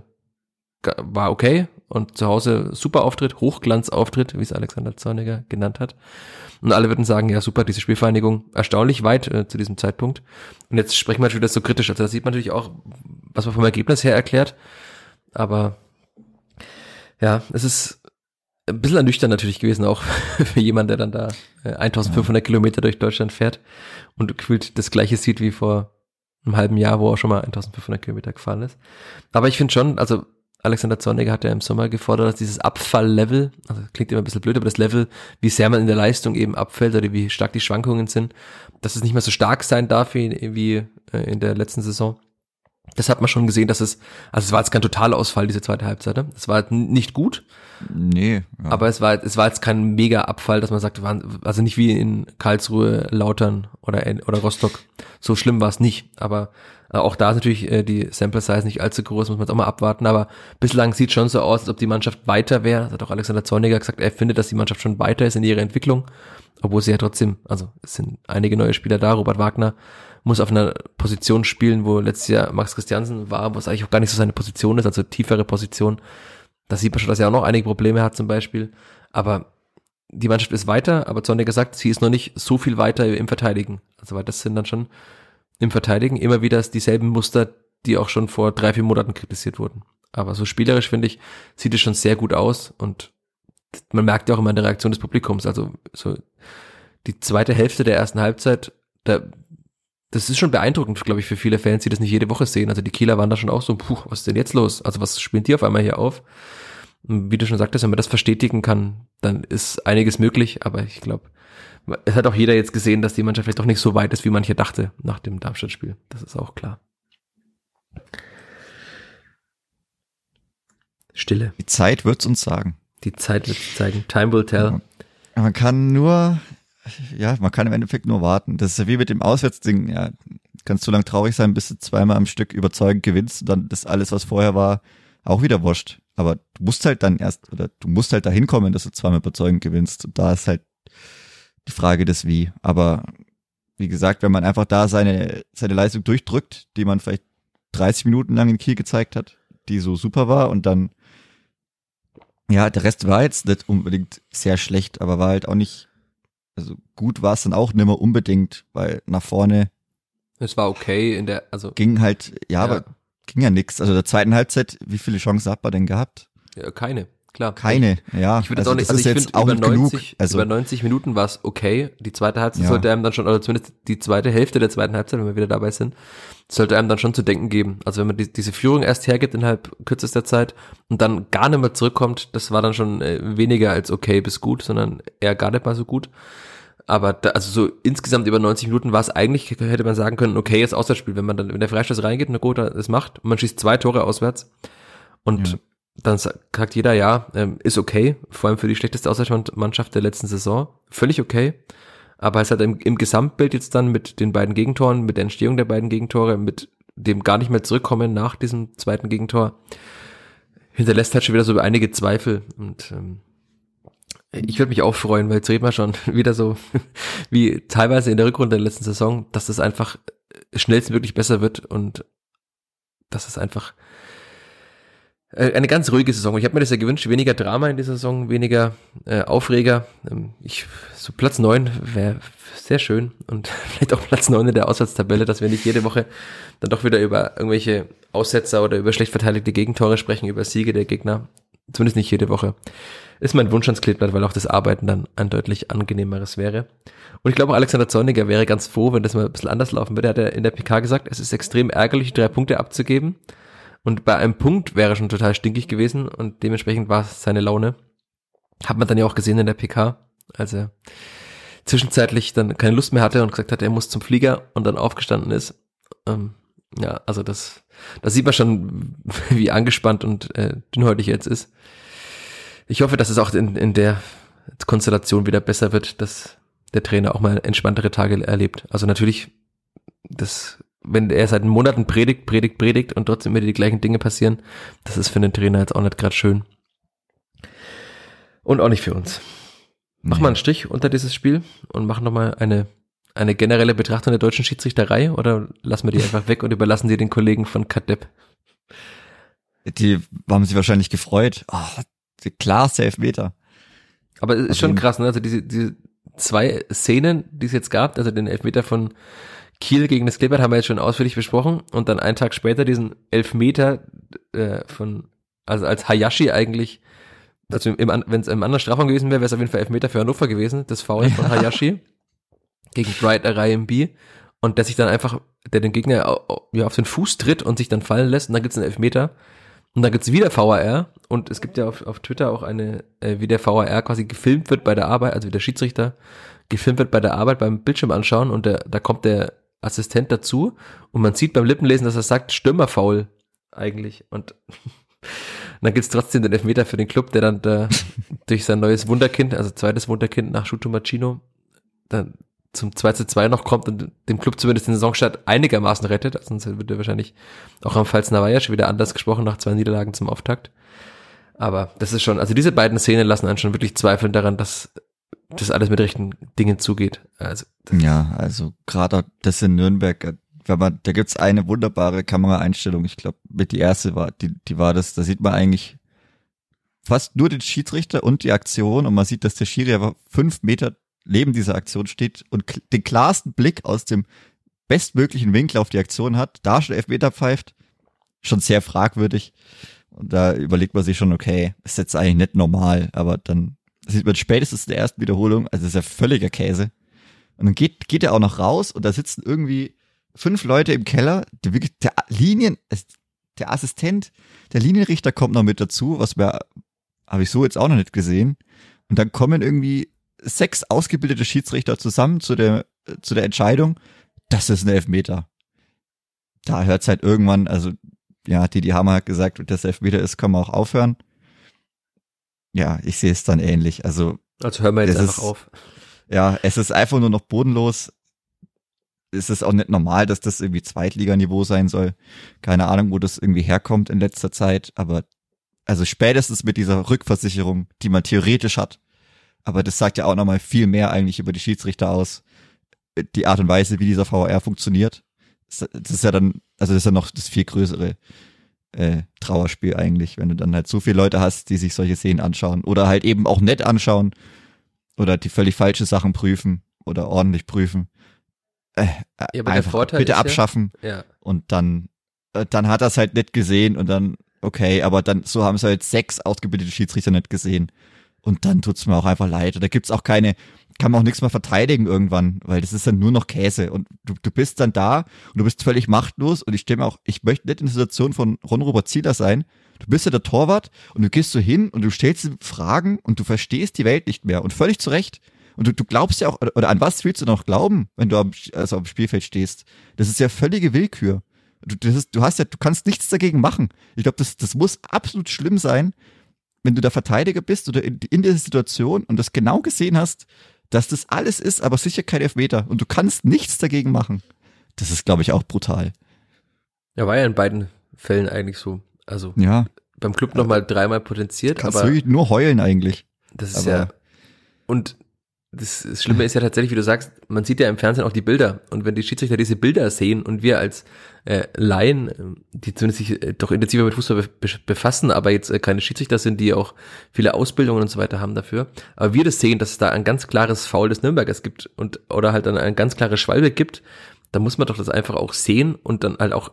war okay und zu Hause super Auftritt, Hochglanzauftritt, wie es Alexander Zorniger genannt hat. Und alle würden sagen, ja super, diese Spielvereinigung erstaunlich weit äh, zu diesem Zeitpunkt. Und jetzt sprechen wir schon wieder so kritisch. Also da sieht man natürlich auch, was man vom Ergebnis her erklärt. Aber ja, es ist ein bisschen ernüchternd natürlich gewesen, auch für jemanden, der dann da 1500 äh, Kilometer durch Deutschland fährt und gefühlt das gleiche sieht wie vor einem halben Jahr, wo er schon mal 1500 Kilometer gefahren ist. Aber ich finde schon, also Alexander Zorniger hat ja im Sommer gefordert, dass dieses Abfalllevel, also klingt immer ein bisschen blöd, aber das Level, wie sehr man in der Leistung eben abfällt oder wie stark die Schwankungen sind, dass es nicht mehr so stark sein darf wie, wie äh, in der letzten Saison. Das hat man schon gesehen, dass es, also es war jetzt kein Totalausfall, diese zweite Halbzeit. Ne? Es war nicht gut, Nee. Ja. aber es war, es war jetzt kein mega Abfall, dass man sagt, also nicht wie in Karlsruhe, Lautern oder, oder Rostock. So schlimm war es nicht. Aber auch da ist natürlich äh, die Sample Size nicht allzu groß, muss man jetzt auch mal abwarten. Aber bislang sieht schon so aus, als ob die Mannschaft weiter wäre. Das hat auch Alexander Zorniger gesagt, er findet, dass die Mannschaft schon weiter ist in ihrer Entwicklung. Obwohl sie ja trotzdem, also es sind einige neue Spieler da. Robert Wagner muss auf einer Position spielen, wo letztes Jahr Max Christiansen war, wo es eigentlich auch gar nicht so seine Position ist, also tiefere Position. Da sieht man schon, dass er auch noch einige Probleme hat zum Beispiel. Aber die Mannschaft ist weiter, aber Zorniger sagt, sie ist noch nicht so viel weiter im Verteidigen. Also weil das sind dann schon im Verteidigen immer wieder dieselben Muster, die auch schon vor drei, vier Monaten kritisiert wurden. Aber so spielerisch finde ich, sieht es schon sehr gut aus und man merkt ja auch immer in der Reaktion des Publikums. Also so die zweite Hälfte der ersten Halbzeit, da, das ist schon beeindruckend, glaube ich, für viele Fans, die das nicht jede Woche sehen. Also die Kieler waren da schon auch so, puh, was ist denn jetzt los? Also was spielen die auf einmal hier auf? Und wie du schon sagtest, wenn man das verstetigen kann, dann ist einiges möglich, aber ich glaube, es hat auch jeder jetzt gesehen, dass die Mannschaft vielleicht doch nicht so weit ist, wie manche dachte nach dem Darmstadt-Spiel. Das ist auch klar. Stille. Die Zeit wird's uns sagen. Die Zeit wird zeigen. Time will tell. Man kann nur, ja, man kann im Endeffekt nur warten. Das ist ja wie mit dem Auswärtsding. Ja, kannst du lang traurig sein, bis du zweimal am Stück überzeugend gewinnst und dann ist alles, was vorher war, auch wieder wurscht. Aber du musst halt dann erst, oder du musst halt dahin kommen, dass du zweimal überzeugend gewinnst. Und da ist halt die Frage des Wie. Aber wie gesagt, wenn man einfach da seine, seine Leistung durchdrückt, die man vielleicht 30 Minuten lang in Kiel gezeigt hat, die so super war und dann, ja, der Rest war jetzt nicht unbedingt sehr schlecht, aber war halt auch nicht, also gut war es dann auch nicht mehr unbedingt, weil nach vorne Es war okay in der, also ging halt, ja, Ja. aber ging ja nix. Also der zweiten Halbzeit, wie viele Chancen hat man denn gehabt? ja, keine, klar. Keine, ja. Ich würde also auch nicht, das also ich jetzt finde, auch über nicht genug. 90, Also über 90 Minuten war es okay. Die zweite Halbzeit Ja. sollte einem dann schon, oder zumindest die zweite Hälfte der zweiten Halbzeit, wenn wir wieder dabei sind, sollte einem dann schon zu denken geben. Also wenn man die, diese Führung erst hergibt innerhalb kürzester Zeit und dann gar nicht mehr zurückkommt, das war dann schon äh, weniger als okay bis gut, sondern eher gar nicht mal so gut. Aber da, also so insgesamt über 90 Minuten war es eigentlich, hätte man sagen können, okay, jetzt Auswärtsspiel, wenn man dann, wenn der Freistoß reingeht, na gut, es macht, und man schießt zwei Tore auswärts und Ja. Dann sa- sagt jeder, ja, ähm, ist okay, vor allem für die schlechteste Auswärtsmannschaft der letzten Saison, völlig okay. Aber es hat im, im Gesamtbild jetzt dann mit den beiden Gegentoren, mit der Entstehung der beiden Gegentore, mit dem gar nicht mehr zurückkommen nach diesem zweiten Gegentor, hinterlässt halt schon wieder so einige Zweifel und ähm, ich würde mich auch freuen, weil jetzt reden wir schon wieder so wie teilweise in der Rückrunde der letzten Saison, dass das einfach schnellstmöglich besser wird und dass es einfach eine ganz ruhige Saison. Ich habe mir das ja gewünscht, weniger Drama in dieser Saison, weniger äh, Aufreger. Ähm, ich, so Platz neun wäre sehr schön und vielleicht auch Platz neun in der Auswärtstabelle, dass wir nicht jede Woche dann doch wieder über irgendwelche Aussetzer oder über schlecht verteidigte Gegentore sprechen, über Siege der Gegner. Zumindest nicht jede Woche. Ist mein Wunsch ans Kleeblatt, weil auch das Arbeiten dann ein deutlich angenehmeres wäre. Und ich glaube, Alexander Zorniger wäre ganz froh, wenn das mal ein bisschen anders laufen würde. Er hat ja in der PK gesagt, es ist extrem ärgerlich, drei Punkte abzugeben. Und bei einem Punkt wäre er schon total stinkig gewesen und dementsprechend war es seine Laune. Hat man dann ja auch gesehen in der PK, als er zwischenzeitlich dann keine Lust mehr hatte und gesagt hat, er muss zum Flieger und dann aufgestanden ist. Ähm, ja, also das, das sieht man schon, wie angespannt und äh, dünnhäutig er jetzt ist. Ich hoffe, dass es auch in, in der Konstellation wieder besser wird, dass der Trainer auch mal entspanntere Tage erlebt. Also natürlich, das, wenn er seit Monaten predigt, predigt, predigt und trotzdem immer die gleichen Dinge passieren, das ist für den Trainer jetzt auch nicht gerade schön. Und auch nicht für uns. Mach mal einen Strich unter dieses Spiel und mach nochmal eine, eine generelle Betrachtung der deutschen Schiedsrichterei oder lassen wir die einfach weg und überlassen sie den Kollegen von Kadepp? Die haben sich wahrscheinlich gefreut. Oh, klar, Elfmeter. Aber es ist schon krass, ne? Also diese, diese zwei Szenen, die es jetzt gab, also den Elfmeter von Kiel gegen das Kleeblatt haben wir jetzt schon ausführlich besprochen. Und dann einen Tag später diesen Elfmeter äh, von, also als Hayashi eigentlich, also im, wenn es im anderen Strafraum gewesen wäre, wäre es auf jeden Fall Elfmeter für Hannover gewesen, das Foul von Hayashi gegen Bright RIMB und der sich dann einfach, der den Gegner ja, auf den Fuß tritt und sich dann fallen lässt. Und dann gibt's einen Elfmeter. Und dann gibt's wieder VAR und es gibt ja auf, auf Twitter auch eine, äh, wie der VAR quasi gefilmt wird bei der Arbeit, also wie der Schiedsrichter gefilmt wird bei der Arbeit beim Bildschirm anschauen und der, da kommt der Assistent dazu und man sieht beim Lippenlesen, dass er sagt, Stürmerfaul eigentlich. Und dann gibt's trotzdem den Elfmeter für den Club, der dann da durch sein neues Wunderkind, also zweites Wunderkind nach Shuto Machino, dann zum 2 zu 2 noch kommt und dem Club zumindest den Saisonstart einigermaßen rettet. Also sonst wird er wahrscheinlich auch am Pfalz Navaya schon wieder anders gesprochen nach zwei Niederlagen zum Auftakt. Aber das ist schon, also diese beiden Szenen lassen einen schon wirklich zweifeln daran, dass das alles mit rechten Dingen zugeht. Also, ja, also gerade das in Nürnberg, wenn man, da gibt's eine wunderbare Kameraeinstellung, ich glaube, mit die erste war, die, die war das, da sieht man eigentlich fast nur den Schiedsrichter und die Aktion und man sieht, dass der Schiri aber fünf Meter neben dieser Aktion steht und den klarsten Blick aus dem bestmöglichen Winkel auf die Aktion hat, da schon Elfmeter pfeift, schon sehr fragwürdig. Und da überlegt man sich schon, okay, ist jetzt eigentlich nicht normal, aber dann sieht man spätestens in der ersten Wiederholung, also das ist ja völliger Käse. Und dann geht, geht er auch noch raus und da sitzen irgendwie fünf Leute im Keller, der, der Linien, der Assistent, der Linienrichter kommt noch mit dazu, was wir, habe ich so jetzt auch noch nicht gesehen. Und dann kommen irgendwie sechs ausgebildete Schiedsrichter zusammen zu der, zu der Entscheidung, das ist ein Elfmeter. Da hört's halt irgendwann, also ja, die, die Hammer hat gesagt, wenn das Elfmeter ist, kann man auch aufhören. Ja, ich sehe es dann ähnlich. Also, also hören wir jetzt einfach ist, auf. Ja, es ist einfach nur noch bodenlos. Es ist auch nicht normal, dass das irgendwie Zweitliganiveau sein soll. Keine Ahnung, wo das irgendwie herkommt in letzter Zeit, aber also spätestens mit dieser Rückversicherung, die man theoretisch hat, aber das sagt ja auch nochmal viel mehr eigentlich über die Schiedsrichter aus. Die Art und Weise, wie dieser VR funktioniert. Das ist ja dann, also das ist ja noch das viel größere äh, Trauerspiel eigentlich, wenn du dann halt so viele Leute hast, die sich solche Szenen anschauen oder halt eben auch nett anschauen oder die völlig falsche Sachen prüfen oder ordentlich prüfen. Äh, ja, einfach bitte abschaffen ja, ja. und dann äh, dann hat er es halt nicht gesehen und dann okay, aber dann so haben es halt sechs ausgebildete Schiedsrichter nicht gesehen und dann tut's mir auch einfach leid. Und da gibt's auch keine, kann man auch nichts mehr verteidigen irgendwann, weil das ist dann nur noch Käse. Und du, du bist dann da und du bist völlig machtlos. Und ich stimme auch, ich möchte nicht in der Situation von Ron-Robert Zieler sein. Du bist ja der Torwart und du gehst so hin und du stellst Fragen und du verstehst die Welt nicht mehr. Und völlig zu Recht. Und du, du glaubst ja auch, oder an was willst du noch glauben, wenn du am, also am Spielfeld stehst? Das ist ja völlige Willkür. Du, das ist, du hast ja, du kannst nichts dagegen machen. Ich glaube, das, das muss absolut schlimm sein, wenn du der Verteidiger bist oder in, in dieser Situation und das genau gesehen hast, dass das alles ist, aber sicher kein Elfmeter und du kannst nichts dagegen machen. Das ist, glaube ich, auch brutal. Ja, war ja in beiden Fällen eigentlich so. Also ja. beim Club nochmal dreimal potenziert. Kannst aber du nur heulen eigentlich. Das ist aber ja. Und das, das Schlimme ist ja tatsächlich, wie du sagst, man sieht ja im Fernsehen auch die Bilder. Und wenn die Schiedsrichter diese Bilder sehen und wir als äh, Laien, ähm, die zumindest sich äh, doch intensiver mit Fußball be befassen, aber jetzt äh, keine Schiedsrichter sind, die auch viele Ausbildungen und so weiter haben dafür, aber wir das sehen, dass es da ein ganz klares Foul des Nürnbergers gibt und oder halt dann ein ganz klares Schwalbe gibt, dann muss man doch das einfach auch sehen und dann halt auch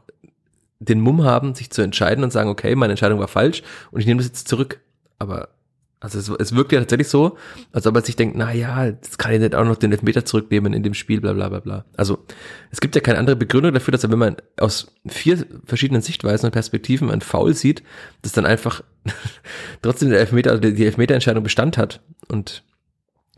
den Mumm haben, sich zu entscheiden und sagen, okay, meine Entscheidung war falsch und ich nehme das jetzt zurück. Aber also es, es wirkt ja tatsächlich so, als ob er sich denkt, na ja, das kann ich nicht auch noch den Elfmeter zurücknehmen in dem Spiel, bla bla bla bla. Also es gibt ja keine andere Begründung dafür, dass er, wenn man aus vier verschiedenen Sichtweisen und Perspektiven ein Foul sieht, dass dann einfach trotzdem der Elfmeter, also die Elfmeterentscheidung Bestand hat. Und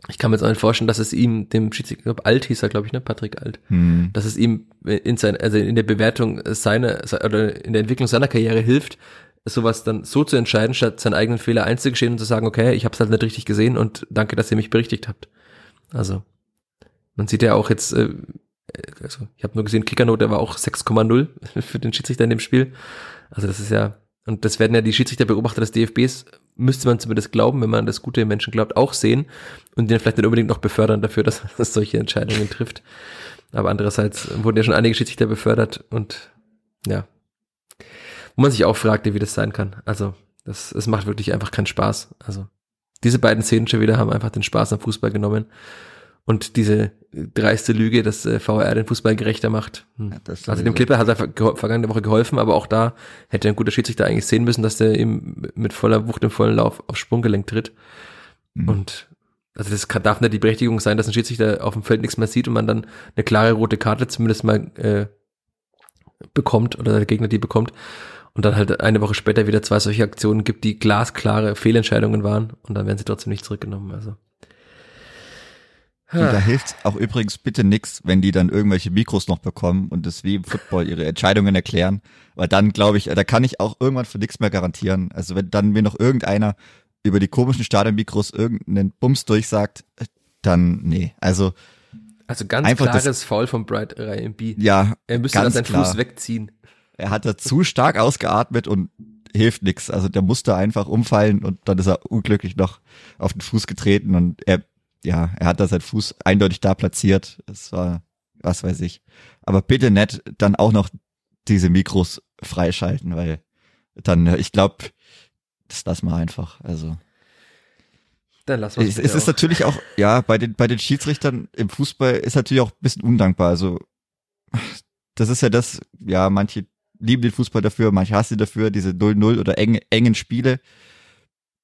ich kann mir jetzt auch nicht vorstellen, dass es ihm, dem Schiedsrichter, Alt hieß er, glaube ich, ne, Patrick Alt, hm. dass es ihm in sein, also in der Bewertung seiner, oder in der Entwicklung seiner Karriere hilft, sowas dann so zu entscheiden, statt seinen eigenen Fehler einzugestehen und zu sagen, okay, ich habe es halt nicht richtig gesehen und danke, dass ihr mich berichtigt habt. Also man sieht ja auch jetzt, äh, also ich habe nur gesehen, Kickernote war auch 6,0 für den Schiedsrichter in dem Spiel. Also das ist ja, und das werden ja die Schiedsrichterbeobachter des DFBs, müsste man zumindest glauben, wenn man das gute Menschen glaubt, auch sehen und den vielleicht nicht unbedingt noch befördern dafür, dass er solche Entscheidungen trifft. Aber andererseits wurden ja schon einige Schiedsrichter befördert und ja, wo man sich auch fragte, wie das sein kann. Also, das, es macht wirklich einfach keinen Spaß. Also, diese beiden Szenen schon wieder haben einfach den Spaß am Fußball genommen. Und diese dreiste Lüge, dass äh, VR den Fußball gerechter macht. Hm. Ja, also dem Clipper hat er vergangene Woche geholfen, aber auch da hätte ein guter Schiedsrichter eigentlich sehen müssen, dass der ihm mit voller Wucht im vollen Lauf aufs Sprunggelenk tritt. Mhm. Und also das kann, darf nicht die Berechtigung sein, dass ein Schiedsrichter auf dem Feld nichts mehr sieht und man dann eine klare rote Karte zumindest mal äh, bekommt oder der Gegner die bekommt und dann halt eine Woche später wieder zwei solche Aktionen gibt, die glasklare Fehlentscheidungen waren und dann werden sie trotzdem nicht zurückgenommen. Also Und da hilft auch übrigens bitte nix, wenn die dann irgendwelche Mikros noch bekommen und das wie im Football ihre Entscheidungen erklären. Weil dann glaube ich, da kann ich auch irgendwann für nichts mehr garantieren. Also wenn dann mir noch irgendeiner über die komischen Stadionmikros irgendeinen Bums durchsagt, dann nee. Also Also ganz Einfach das- klares Foul von Bright Ryan B. ja, Er müsste dann seinen klar. Fuß wegziehen. Er hat da zu stark ausgeatmet und hilft nix. Also der musste einfach umfallen und dann ist er unglücklich noch auf den Fuß getreten und er, ja, er hat da seinen Fuß eindeutig da platziert. Es war, was weiß ich. Aber bitte nicht dann auch noch diese Mikros freischalten, weil dann, ich glaube, das lassen wir einfach. Also Dann lassen wir es, es ist natürlich auch, ja, bei den, bei den Schiedsrichtern im Fußball ist natürlich auch ein bisschen undankbar. Also, das ist ja das, ja, manche lieben den Fußball dafür, manche hassen ihn dafür, diese 0-0 oder enge, engen Spiele.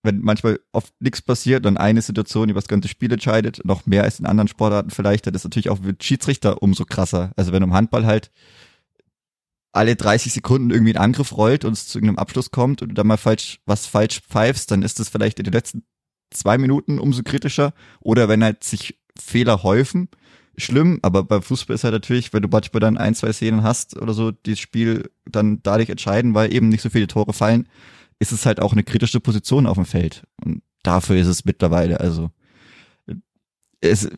Wenn manchmal oft nichts passiert und eine Situation über das ganze Spiel entscheidet, noch mehr als in anderen Sportarten vielleicht, dann ist natürlich auch mit Schiedsrichter umso krasser. Also wenn im Handball halt alle 30 Sekunden irgendwie ein Angriff rollt und es zu irgendeinem Abschluss kommt und du dann mal falsch, was falsch pfeifst, dann ist es vielleicht in den letzten zwei Minuten umso kritischer. Oder wenn halt sich Fehler häufen, schlimm. Aber beim Fußball ist halt natürlich, wenn du manchmal dann ein, zwei Szenen hast oder so, die das Spiel dann dadurch entscheiden, weil eben nicht so viele Tore fallen, ist es halt auch eine kritische Position auf dem Feld. Und dafür ist es mittlerweile, also es,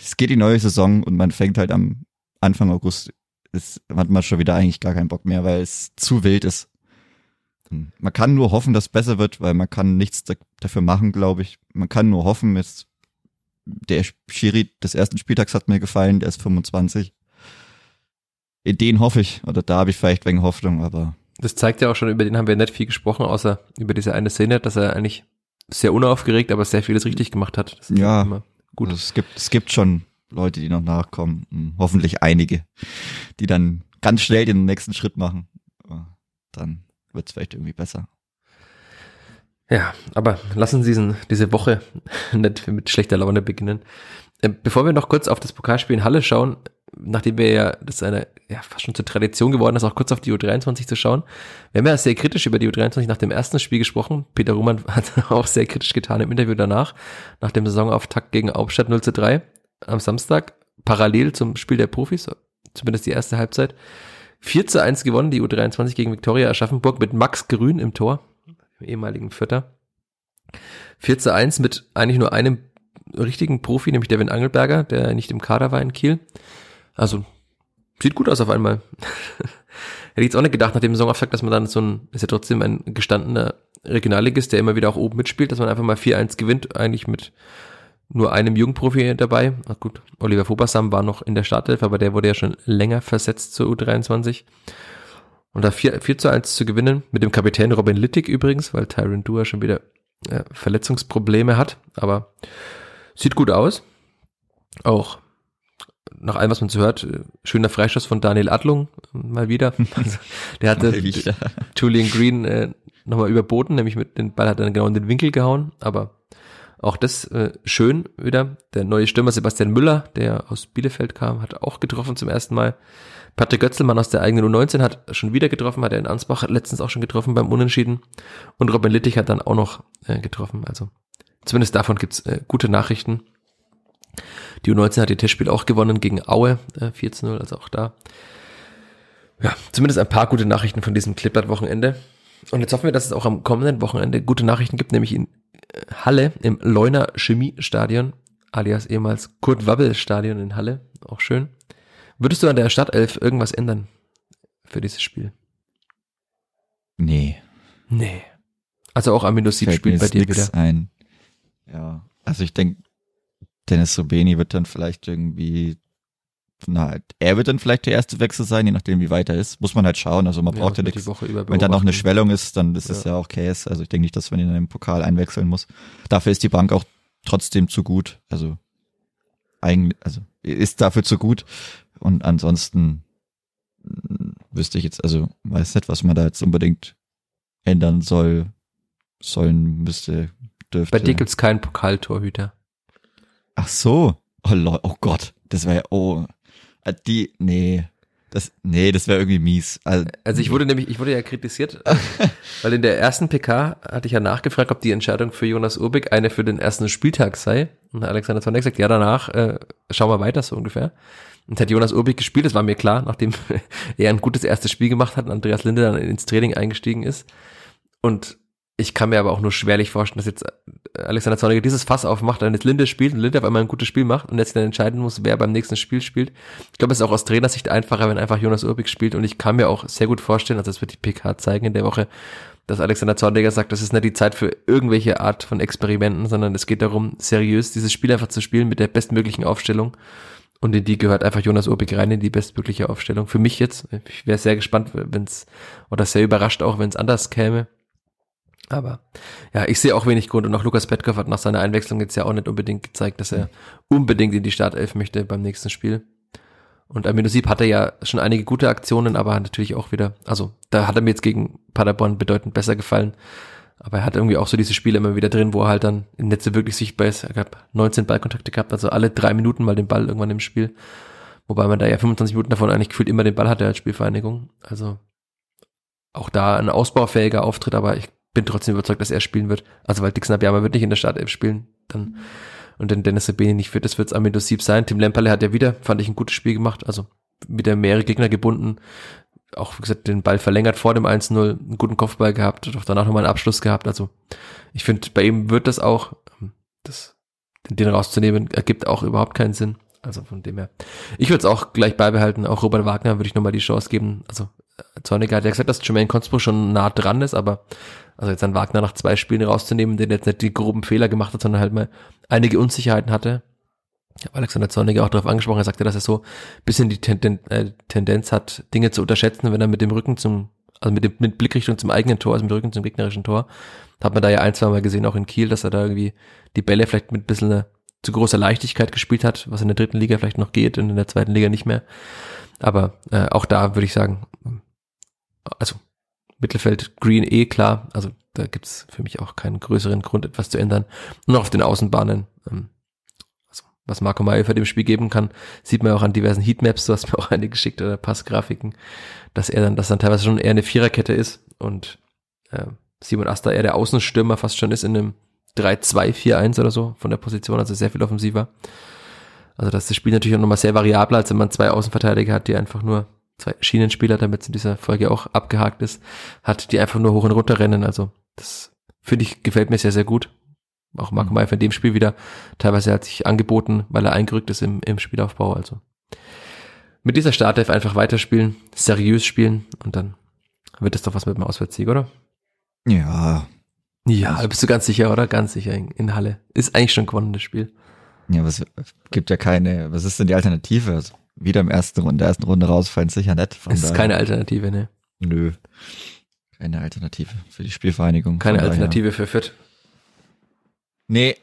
es geht die neue Saison und man fängt halt am Anfang August, ist, hat man schon wieder eigentlich gar keinen Bock mehr, weil es zu wild ist. Man kann nur hoffen, dass es besser wird, weil man kann nichts da, dafür machen, glaube ich. Man kann nur hoffen, jetzt der Schiri des ersten Spieltags hat mir gefallen, der ist 25. In den hoffe ich, oder da habe ich vielleicht wegen Hoffnung, aber Das zeigt ja auch schon, über den haben wir nicht viel gesprochen, außer über diese eine Szene, dass er eigentlich sehr unaufgeregt, aber sehr vieles richtig gemacht hat. Das Ja. immer gut. Also es gibt, es gibt schon Leute, die noch nachkommen. Hm, Hoffentlich einige, die dann ganz schnell den nächsten Schritt machen. Dann wird es vielleicht irgendwie besser. Ja, aber lassen Sie diesen, diese Woche nicht mit schlechter Laune beginnen. Äh, Bevor wir noch kurz auf das Pokalspiel in Halle schauen, nachdem wir ja, das ist eine, ja, fast schon zur Tradition geworden ist, auch kurz auf die U23 zu schauen. Wir haben ja sehr kritisch über die U23 nach dem ersten Spiel gesprochen. Peter Ruhmann hat auch sehr kritisch getan im Interview danach, nach dem Saisonauftakt gegen Hauptstadt 0 zu 3 am Samstag, parallel zum Spiel der Profis, zumindest die erste Halbzeit. 4 zu 1 gewonnen, die U23 gegen Viktoria Aschaffenburg mit Max Grün im Tor, ehemaligen Vierter. 4 zu 1 mit eigentlich nur einem richtigen Profi, nämlich Devin Angelberger, der nicht im Kader war in Kiel. Also, sieht gut aus auf einmal. Hätte ich jetzt auch nicht gedacht, nach dem Saisonauftakt, dass man dann so ein, ist ja trotzdem ein gestandener Regionalligist, der immer wieder auch oben mitspielt, dass man einfach mal 4-1 gewinnt, eigentlich mit nur einem Jugendprofi dabei. Ach gut, Oliver Fobersam war noch in der Startelf, aber der wurde ja schon länger versetzt zur U23. Und da 4, 4 zu 1 zu gewinnen, mit dem Kapitän Robin Littig übrigens, weil Tyron Dua schon wieder äh, Verletzungsprobleme hat, aber sieht gut aus. Auch nach allem, was man so hört, äh, schöner Freistoß von Daniel Adlung, äh, mal wieder. Also, der hatte. Julian Green äh, nochmal überboten, nämlich mit den Ball hat er dann genau in den Winkel gehauen, aber auch das äh, schön wieder. Der neue Stürmer Sebastian Müller, der aus Bielefeld kam, hat auch getroffen zum ersten Mal. Patrick Götzelmann aus der eigenen U19 hat schon wieder getroffen, hat er in Ansbach letztens auch schon getroffen beim Unentschieden. Und Robin Littich hat dann auch noch äh, getroffen. Also zumindest davon gibt's äh, gute Nachrichten. Die U19 hat ihr Testspiel auch gewonnen gegen Aue, äh, 4 zu 0, also auch da. Ja, zumindest ein paar gute Nachrichten von diesem Klippert-Wochenende. Und jetzt hoffen wir, dass es auch am kommenden Wochenende gute Nachrichten gibt, nämlich in äh, Halle im Leuner Chemiestadion, alias ehemals Kurt Wabbel Stadion in Halle. Auch schön. Würdest du an der Stadtelf irgendwas ändern für dieses Spiel? Nee. Nee. Also auch Sieb Fällt mir spielt bei dir wieder. ein. Ja, also ich denke, Dennis Sobeni wird dann vielleicht irgendwie, na, er wird dann vielleicht der erste Wechsel sein, je nachdem wie weit er ist. Muss man halt schauen. Also man braucht ja nichts. Wenn da noch eine. Schwellung ist, dann ist es Ja. ja auch Case. Also ich denke nicht, dass man ihn in einem Pokal einwechseln muss. Dafür ist die Bank auch trotzdem zu gut. Also eigentlich, also ist dafür zu gut. Und ansonsten mh, wüsste ich jetzt, also weiß nicht, was man da jetzt unbedingt ändern soll, sollen müsste, dürfte. Bei dir gibt's keinen Pokaltorhüter. Ach so. Oh, oh Gott, das wäre ja, oh, Äh, die, nee, das, nee, das wäre irgendwie mies. Also, Also ich wurde nämlich, ich wurde ja kritisiert, äh, weil in der ersten PK hatte ich ja nachgefragt, ob die Entscheidung für Jonas Urbig eine für den ersten Spieltag sei. Und Alexander Zornig sagt, ja, danach äh, schauen wir weiter, so ungefähr. Und hat Jonas Urbig gespielt, das war mir klar, nachdem er ein gutes erstes Spiel gemacht hat und Andreas Linde dann ins Training eingestiegen ist. Und ich kann mir aber auch nur schwerlich vorstellen, dass jetzt Alexander Zorniger dieses Fass aufmacht, dann jetzt Linde spielt und Linde auf einmal ein gutes Spiel macht und jetzt dann entscheiden muss, wer beim nächsten Spiel spielt. Ich glaube, es ist auch aus Trainersicht einfacher, wenn einfach Jonas Urbig spielt und ich kann mir auch sehr gut vorstellen, also das wird die PK zeigen in der Woche, dass Alexander Zorniger sagt, das ist nicht die Zeit für irgendwelche Art von Experimenten, sondern es geht darum, seriös dieses Spiel einfach zu spielen mit der bestmöglichen Aufstellung. Und in die gehört einfach Jonas Urbig rein in die bestmögliche Aufstellung. Für mich jetzt, ich wäre sehr gespannt, wenn es, oder sehr überrascht auch, wenn es anders käme. Aber ja, ich sehe auch wenig Grund und auch Lukas Petkoff hat nach seiner Einwechslung jetzt ja auch nicht unbedingt gezeigt, dass er unbedingt in die Startelf möchte beim nächsten Spiel. Und Aminosib hatte ja schon einige gute Aktionen, aber natürlich auch wieder, also da hat er mir jetzt gegen Paderborn bedeutend besser gefallen. Aber er hat irgendwie auch so diese Spiele immer wieder drin, wo er halt dann im Netze wirklich sichtbar ist. Er gab 19 Ballkontakte gehabt, also alle drei Minuten mal den Ball irgendwann im Spiel. Wobei man da ja 25 Minuten davon eigentlich gefühlt immer den Ball hatte als Spielvereinigung. Also auch da ein ausbaufähiger Auftritt, aber ich bin trotzdem überzeugt, dass er spielen wird. Also weil Dixon Abiyama wird nicht in der Startelf spielen, dann und wenn Dennis Sabini nicht fit ist, wird es Amido Sieb sein. Tim Lemperle hat ja wieder, fand ich, ein gutes Spiel gemacht, also wieder mehrere Gegner gebunden, auch wie gesagt den Ball verlängert vor dem 1-0, einen guten Kopfball gehabt, doch danach nochmal einen Abschluss gehabt. Also ich finde, bei ihm wird das auch, das, den rauszunehmen, ergibt auch überhaupt keinen Sinn. Also von dem her. Ich würde es auch gleich beibehalten. Auch Robert Wagner würde ich nochmal die Chance geben. Also Zorniger hat ja gesagt, dass Jermaine Consbro schon nah dran ist, aber also jetzt an Wagner nach zwei Spielen rauszunehmen, der jetzt nicht die groben Fehler gemacht hat, sondern halt mal einige Unsicherheiten hatte. Ich habe Alexander Zorniger auch darauf angesprochen, er sagte, dass er so ein bisschen die Tenden äh, Tendenz hat, Dinge zu unterschätzen, wenn er mit dem Rücken zum, also mit dem mit Blickrichtung zum eigenen Tor, also mit dem Rücken zum gegnerischen Tor, hat man da ja ein, zwei Mal gesehen, auch in Kiel, dass er da irgendwie die Bälle vielleicht mit ein bisschen eine, zu großer Leichtigkeit gespielt hat, was in der dritten Liga vielleicht noch geht und in der zweiten Liga nicht mehr. Aber äh, auch da würde ich sagen, also Mittelfeld Green eh klar, also da gibt's für mich auch keinen größeren Grund, etwas zu ändern. Nur auf den Außenbahnen, ähm, also was Marco Meyer für dem Spiel geben kann, sieht man auch an diversen Heatmaps, du hast mir auch eine geschickt oder Passgrafiken, dass er dann, dass dann teilweise schon eher eine Viererkette ist und äh, Simon Asta eher der Außenstürmer fast schon ist in einem 3-2-4-1 oder so von der Position, also sehr viel offensiver. Also das ist das Spiel natürlich auch nochmal sehr variabler, als wenn man zwei Außenverteidiger hat, die einfach nur zwei Schienenspieler, damit es in dieser Folge auch abgehakt ist, hat, die einfach nur hoch und runter rennen. Also das finde ich, gefällt mir sehr, sehr gut. Auch Marco mhm. In dem Spiel wieder. Teilweise hat sich angeboten, weil er eingerückt ist im, im Spielaufbau. Also mit dieser Startelf einfach weiterspielen, seriös spielen und dann wird es doch was mit dem Auswärtssieg, oder? Ja. Ja, bist du ganz sicher, oder? Ganz sicher in, in Halle. Ist eigentlich schon gewonnen, das Spiel. Ja, was gibt ja keine, was ist denn die Alternative? Also wieder im ersten Runde, der ersten Runde rausfallen, sicher nett. Von es ist keine Alternative, ne? Nö. Keine Alternative für die Spielvereinigung. Keine Alternative für Fit. Nee,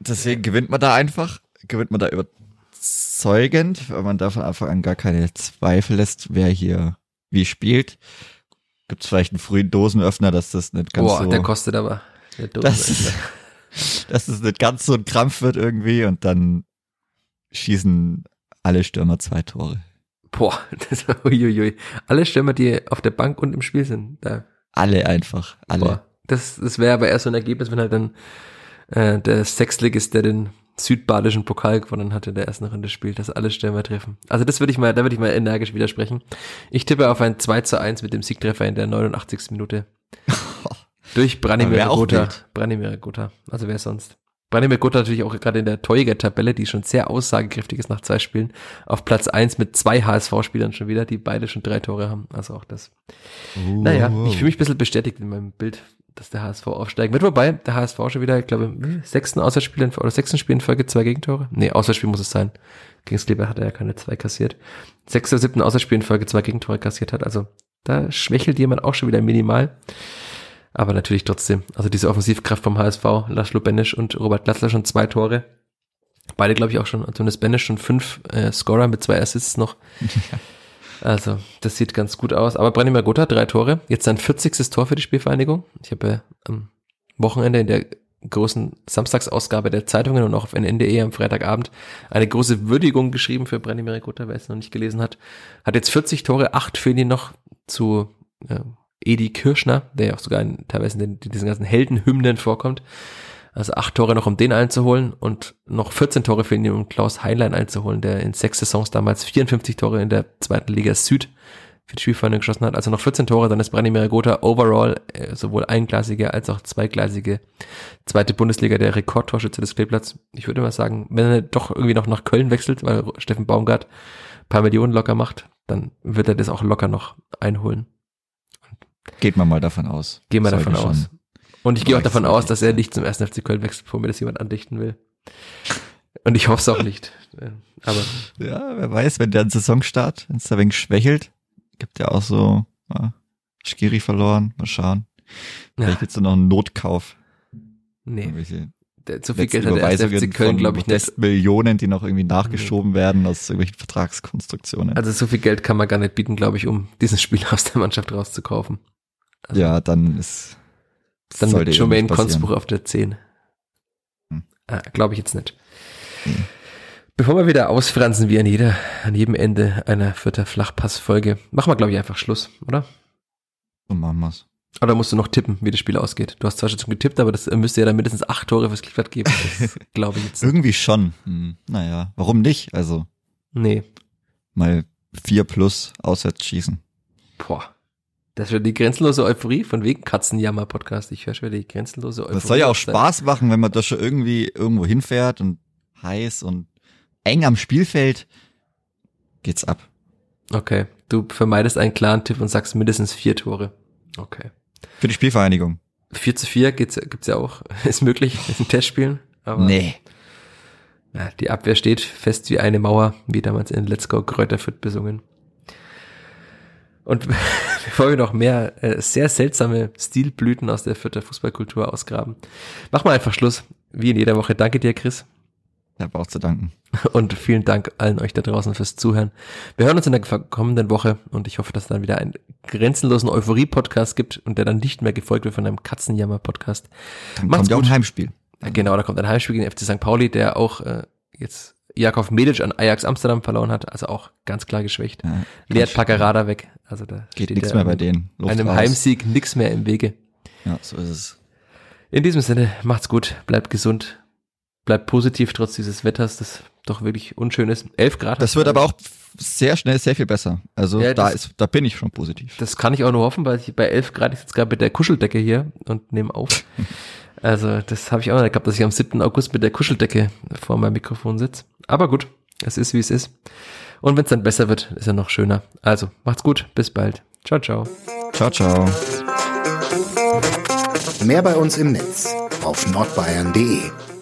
deswegen gewinnt man da einfach, gewinnt man da überzeugend, weil man da von Anfang an gar keine Zweifel lässt, wer hier wie spielt. Gibt es vielleicht einen frühen Dosenöffner, dass das nicht ganz Boah, so... Boah, der kostet aber... Der dass, dass es nicht ganz so ein Krampf wird irgendwie und dann schießen alle Stürmer zwei Tore. Boah, das, uiuiui. Alle Stürmer, die auf der Bank und im Spiel sind. Da. Alle einfach, alle. Boah, das das wäre aber erst so ein Ergebnis, wenn halt dann äh, der Sechstligist, der den südbadischen Pokal gewonnen hatte, der ersten Runde spielt, dass alle Stürmer treffen. Also das würde ich mal, da würde ich mal energisch widersprechen. Ich tippe auf ein 2 zu 1 mit dem Siegtreffer in der 89. Minute. Durch Branimir Gotha. Branimir Gotha. Also wer sonst? Branimir Gotha natürlich auch gerade in der Torjäger-Tabelle, die schon sehr aussagekräftig ist nach zwei Spielen, auf Platz eins mit zwei HSV-Spielern schon wieder, die beide schon drei Tore haben. Also auch das. Uh. Naja, ich fühle mich ein bisschen bestätigt in meinem Bild, dass der HSV aufsteigen wird. Wobei der HSV schon wieder, ich glaube, sechsten Auswärtsspiel oder sechsten Spiel in Folge zwei Gegentore. Nee, Auswärtsspiel muss es sein. Gegen Sleeper hat er ja keine zwei kassiert. Sechster, siebten Auswärtsspiel in Folge zwei Gegentore kassiert hat. Also da schwächelt jemand auch schon wieder minimal. Aber natürlich trotzdem, also diese Offensivkraft vom HSV, Laszlo Benisch und Robert Glatzler schon zwei Tore. Beide, glaube ich, auch schon, zumindest Benisch schon fünf äh, Scorer mit zwei Assists noch. Also, das sieht ganz gut aus. Aber Branimir Gotha, drei Tore. Jetzt sein 40. Tor für die Spielvereinigung. Ich habe äh, am Wochenende in der großen Samstagsausgabe der Zeitungen und auch auf NNDE am Freitagabend eine große Würdigung geschrieben für Branimir Gotha, wer es noch nicht gelesen hat. Hat jetzt 40 Tore, acht fehlen ihn noch zu äh, Edi Kirschner, der ja auch sogar in, teilweise in, den, in diesen ganzen Heldenhymnen vorkommt. Also acht Tore noch, um den einzuholen und noch 14 Tore fehlen ihm, um Klaus Heinlein einzuholen, der in sechs Saisons damals 54 Tore in der zweiten Liga Süd für die Spielfreunde geschossen hat. Also noch 14 Tore, dann ist Branimir Gotha overall äh, sowohl eingleisige als auch zweigleisige zweite Bundesliga der Rekordtorschütze des Kleeblatts. Ich würde mal sagen, wenn er doch irgendwie noch nach Köln wechselt, weil Steffen Baumgart paar Millionen locker macht, dann wird er das auch locker noch einholen. Geht man mal davon aus. Gehen wir davon aus. Und ich gehe auch davon aus, dass er nicht zum ersten FC Köln wechselt, bevor mir das jemand andichten will. Und ich hoffe es auch nicht. Äh, aber ja, wer weiß, wenn der einen Saisonstart, wenn es da wenig schwächelt, Gibt ja auch so, ja, Skiri verloren, mal schauen. Vielleicht ja. gibt's da noch einen Notkauf. Nee. Der, so viel Geld hat der FC Köln, glaube ich, nicht. Millionen, die noch irgendwie nachgeschoben nee. werden aus irgendwelchen Vertragskonstruktionen. Also so viel Geld kann man gar nicht bieten, glaube ich, um diesen Spieler aus der Mannschaft rauszukaufen. Also ja, dann ist dann mit Jermaine Konspruch auf der 10. Hm. Ah, glaube ich jetzt nicht. Hm. Bevor wir wieder ausfransen wie an jeder, an jedem Ende einer vierter Flachpass-Folge, machen wir, glaube ich, einfach Schluss, oder? Und machen wir's. Oder musst du noch tippen, wie das Spiel ausgeht? Du hast zwar schon getippt, aber das müsste ja dann mindestens acht Tore fürs Klippert geben. glaube ich jetzt. Irgendwie schon. Hm, naja, warum nicht? Also. Nee. Mal vier plus auswärts schießen. Boah. Das wäre die grenzenlose Euphorie von wegen Katzenjammer-Podcast. Ich höre schon wieder die grenzenlose Euphorie. Das soll ja auch Spaß machen, wenn man da schon irgendwie irgendwo hinfährt und heiß und eng am Spielfeld geht's ab. Okay, du vermeidest einen klaren Tipp und sagst mindestens vier Tore. Okay. Für die Spielvereinigung. 4 zu 4 geht's, gibt's ja auch, ist möglich in Testspielen. Aber nee. Ja, die Abwehr steht fest wie eine Mauer, wie damals in Let's Go Kräuterfurt besungen. Und bevor wir noch mehr äh, sehr seltsame Stilblüten aus der Fürther Fußballkultur ausgraben, machen wir einfach Schluss. Wie in jeder Woche. Danke dir, Chris. Ich habe auch zu danken. Und vielen Dank allen euch da draußen fürs Zuhören. Wir hören uns in der kommenden Woche und ich hoffe, dass es dann wieder einen grenzenlosen Euphorie-Podcast gibt und der dann nicht mehr gefolgt wird von einem Katzenjammer-Podcast. Dann Macht's kommt ja auch ein Heimspiel. Genau, da kommt ein Heimspiel gegen den FC St. Pauli, der auch äh, jetzt Jakov Medic an Ajax Amsterdam verloren hat, also auch ganz klar geschwächt. Ja, Leert Packerada weg. Also da geht nichts mehr bei denen. Luft einem raus. Heimsieg nichts mehr im Wege. Ja, so ist es. In diesem Sinne, macht's gut, bleibt gesund bleibt positiv trotz dieses Wetters, das doch wirklich unschön ist. 11 Grad. Das wird aber auch sehr schnell sehr viel besser. Also ja, da ist, da bin ich schon positiv. Das kann ich auch nur hoffen, weil ich bei 11 Grad ich jetzt gerade mit der Kuscheldecke hier und nehme auf. also das habe ich auch nicht gehabt, dass ich am 7. August mit der Kuscheldecke vor meinem Mikrofon sitze. Aber gut, es ist wie es ist. Und wenn es dann besser wird, ist er noch schöner. Also macht's gut, bis bald. Ciao, ciao. Ciao, ciao. Mehr bei uns im Netz auf nordbayern.de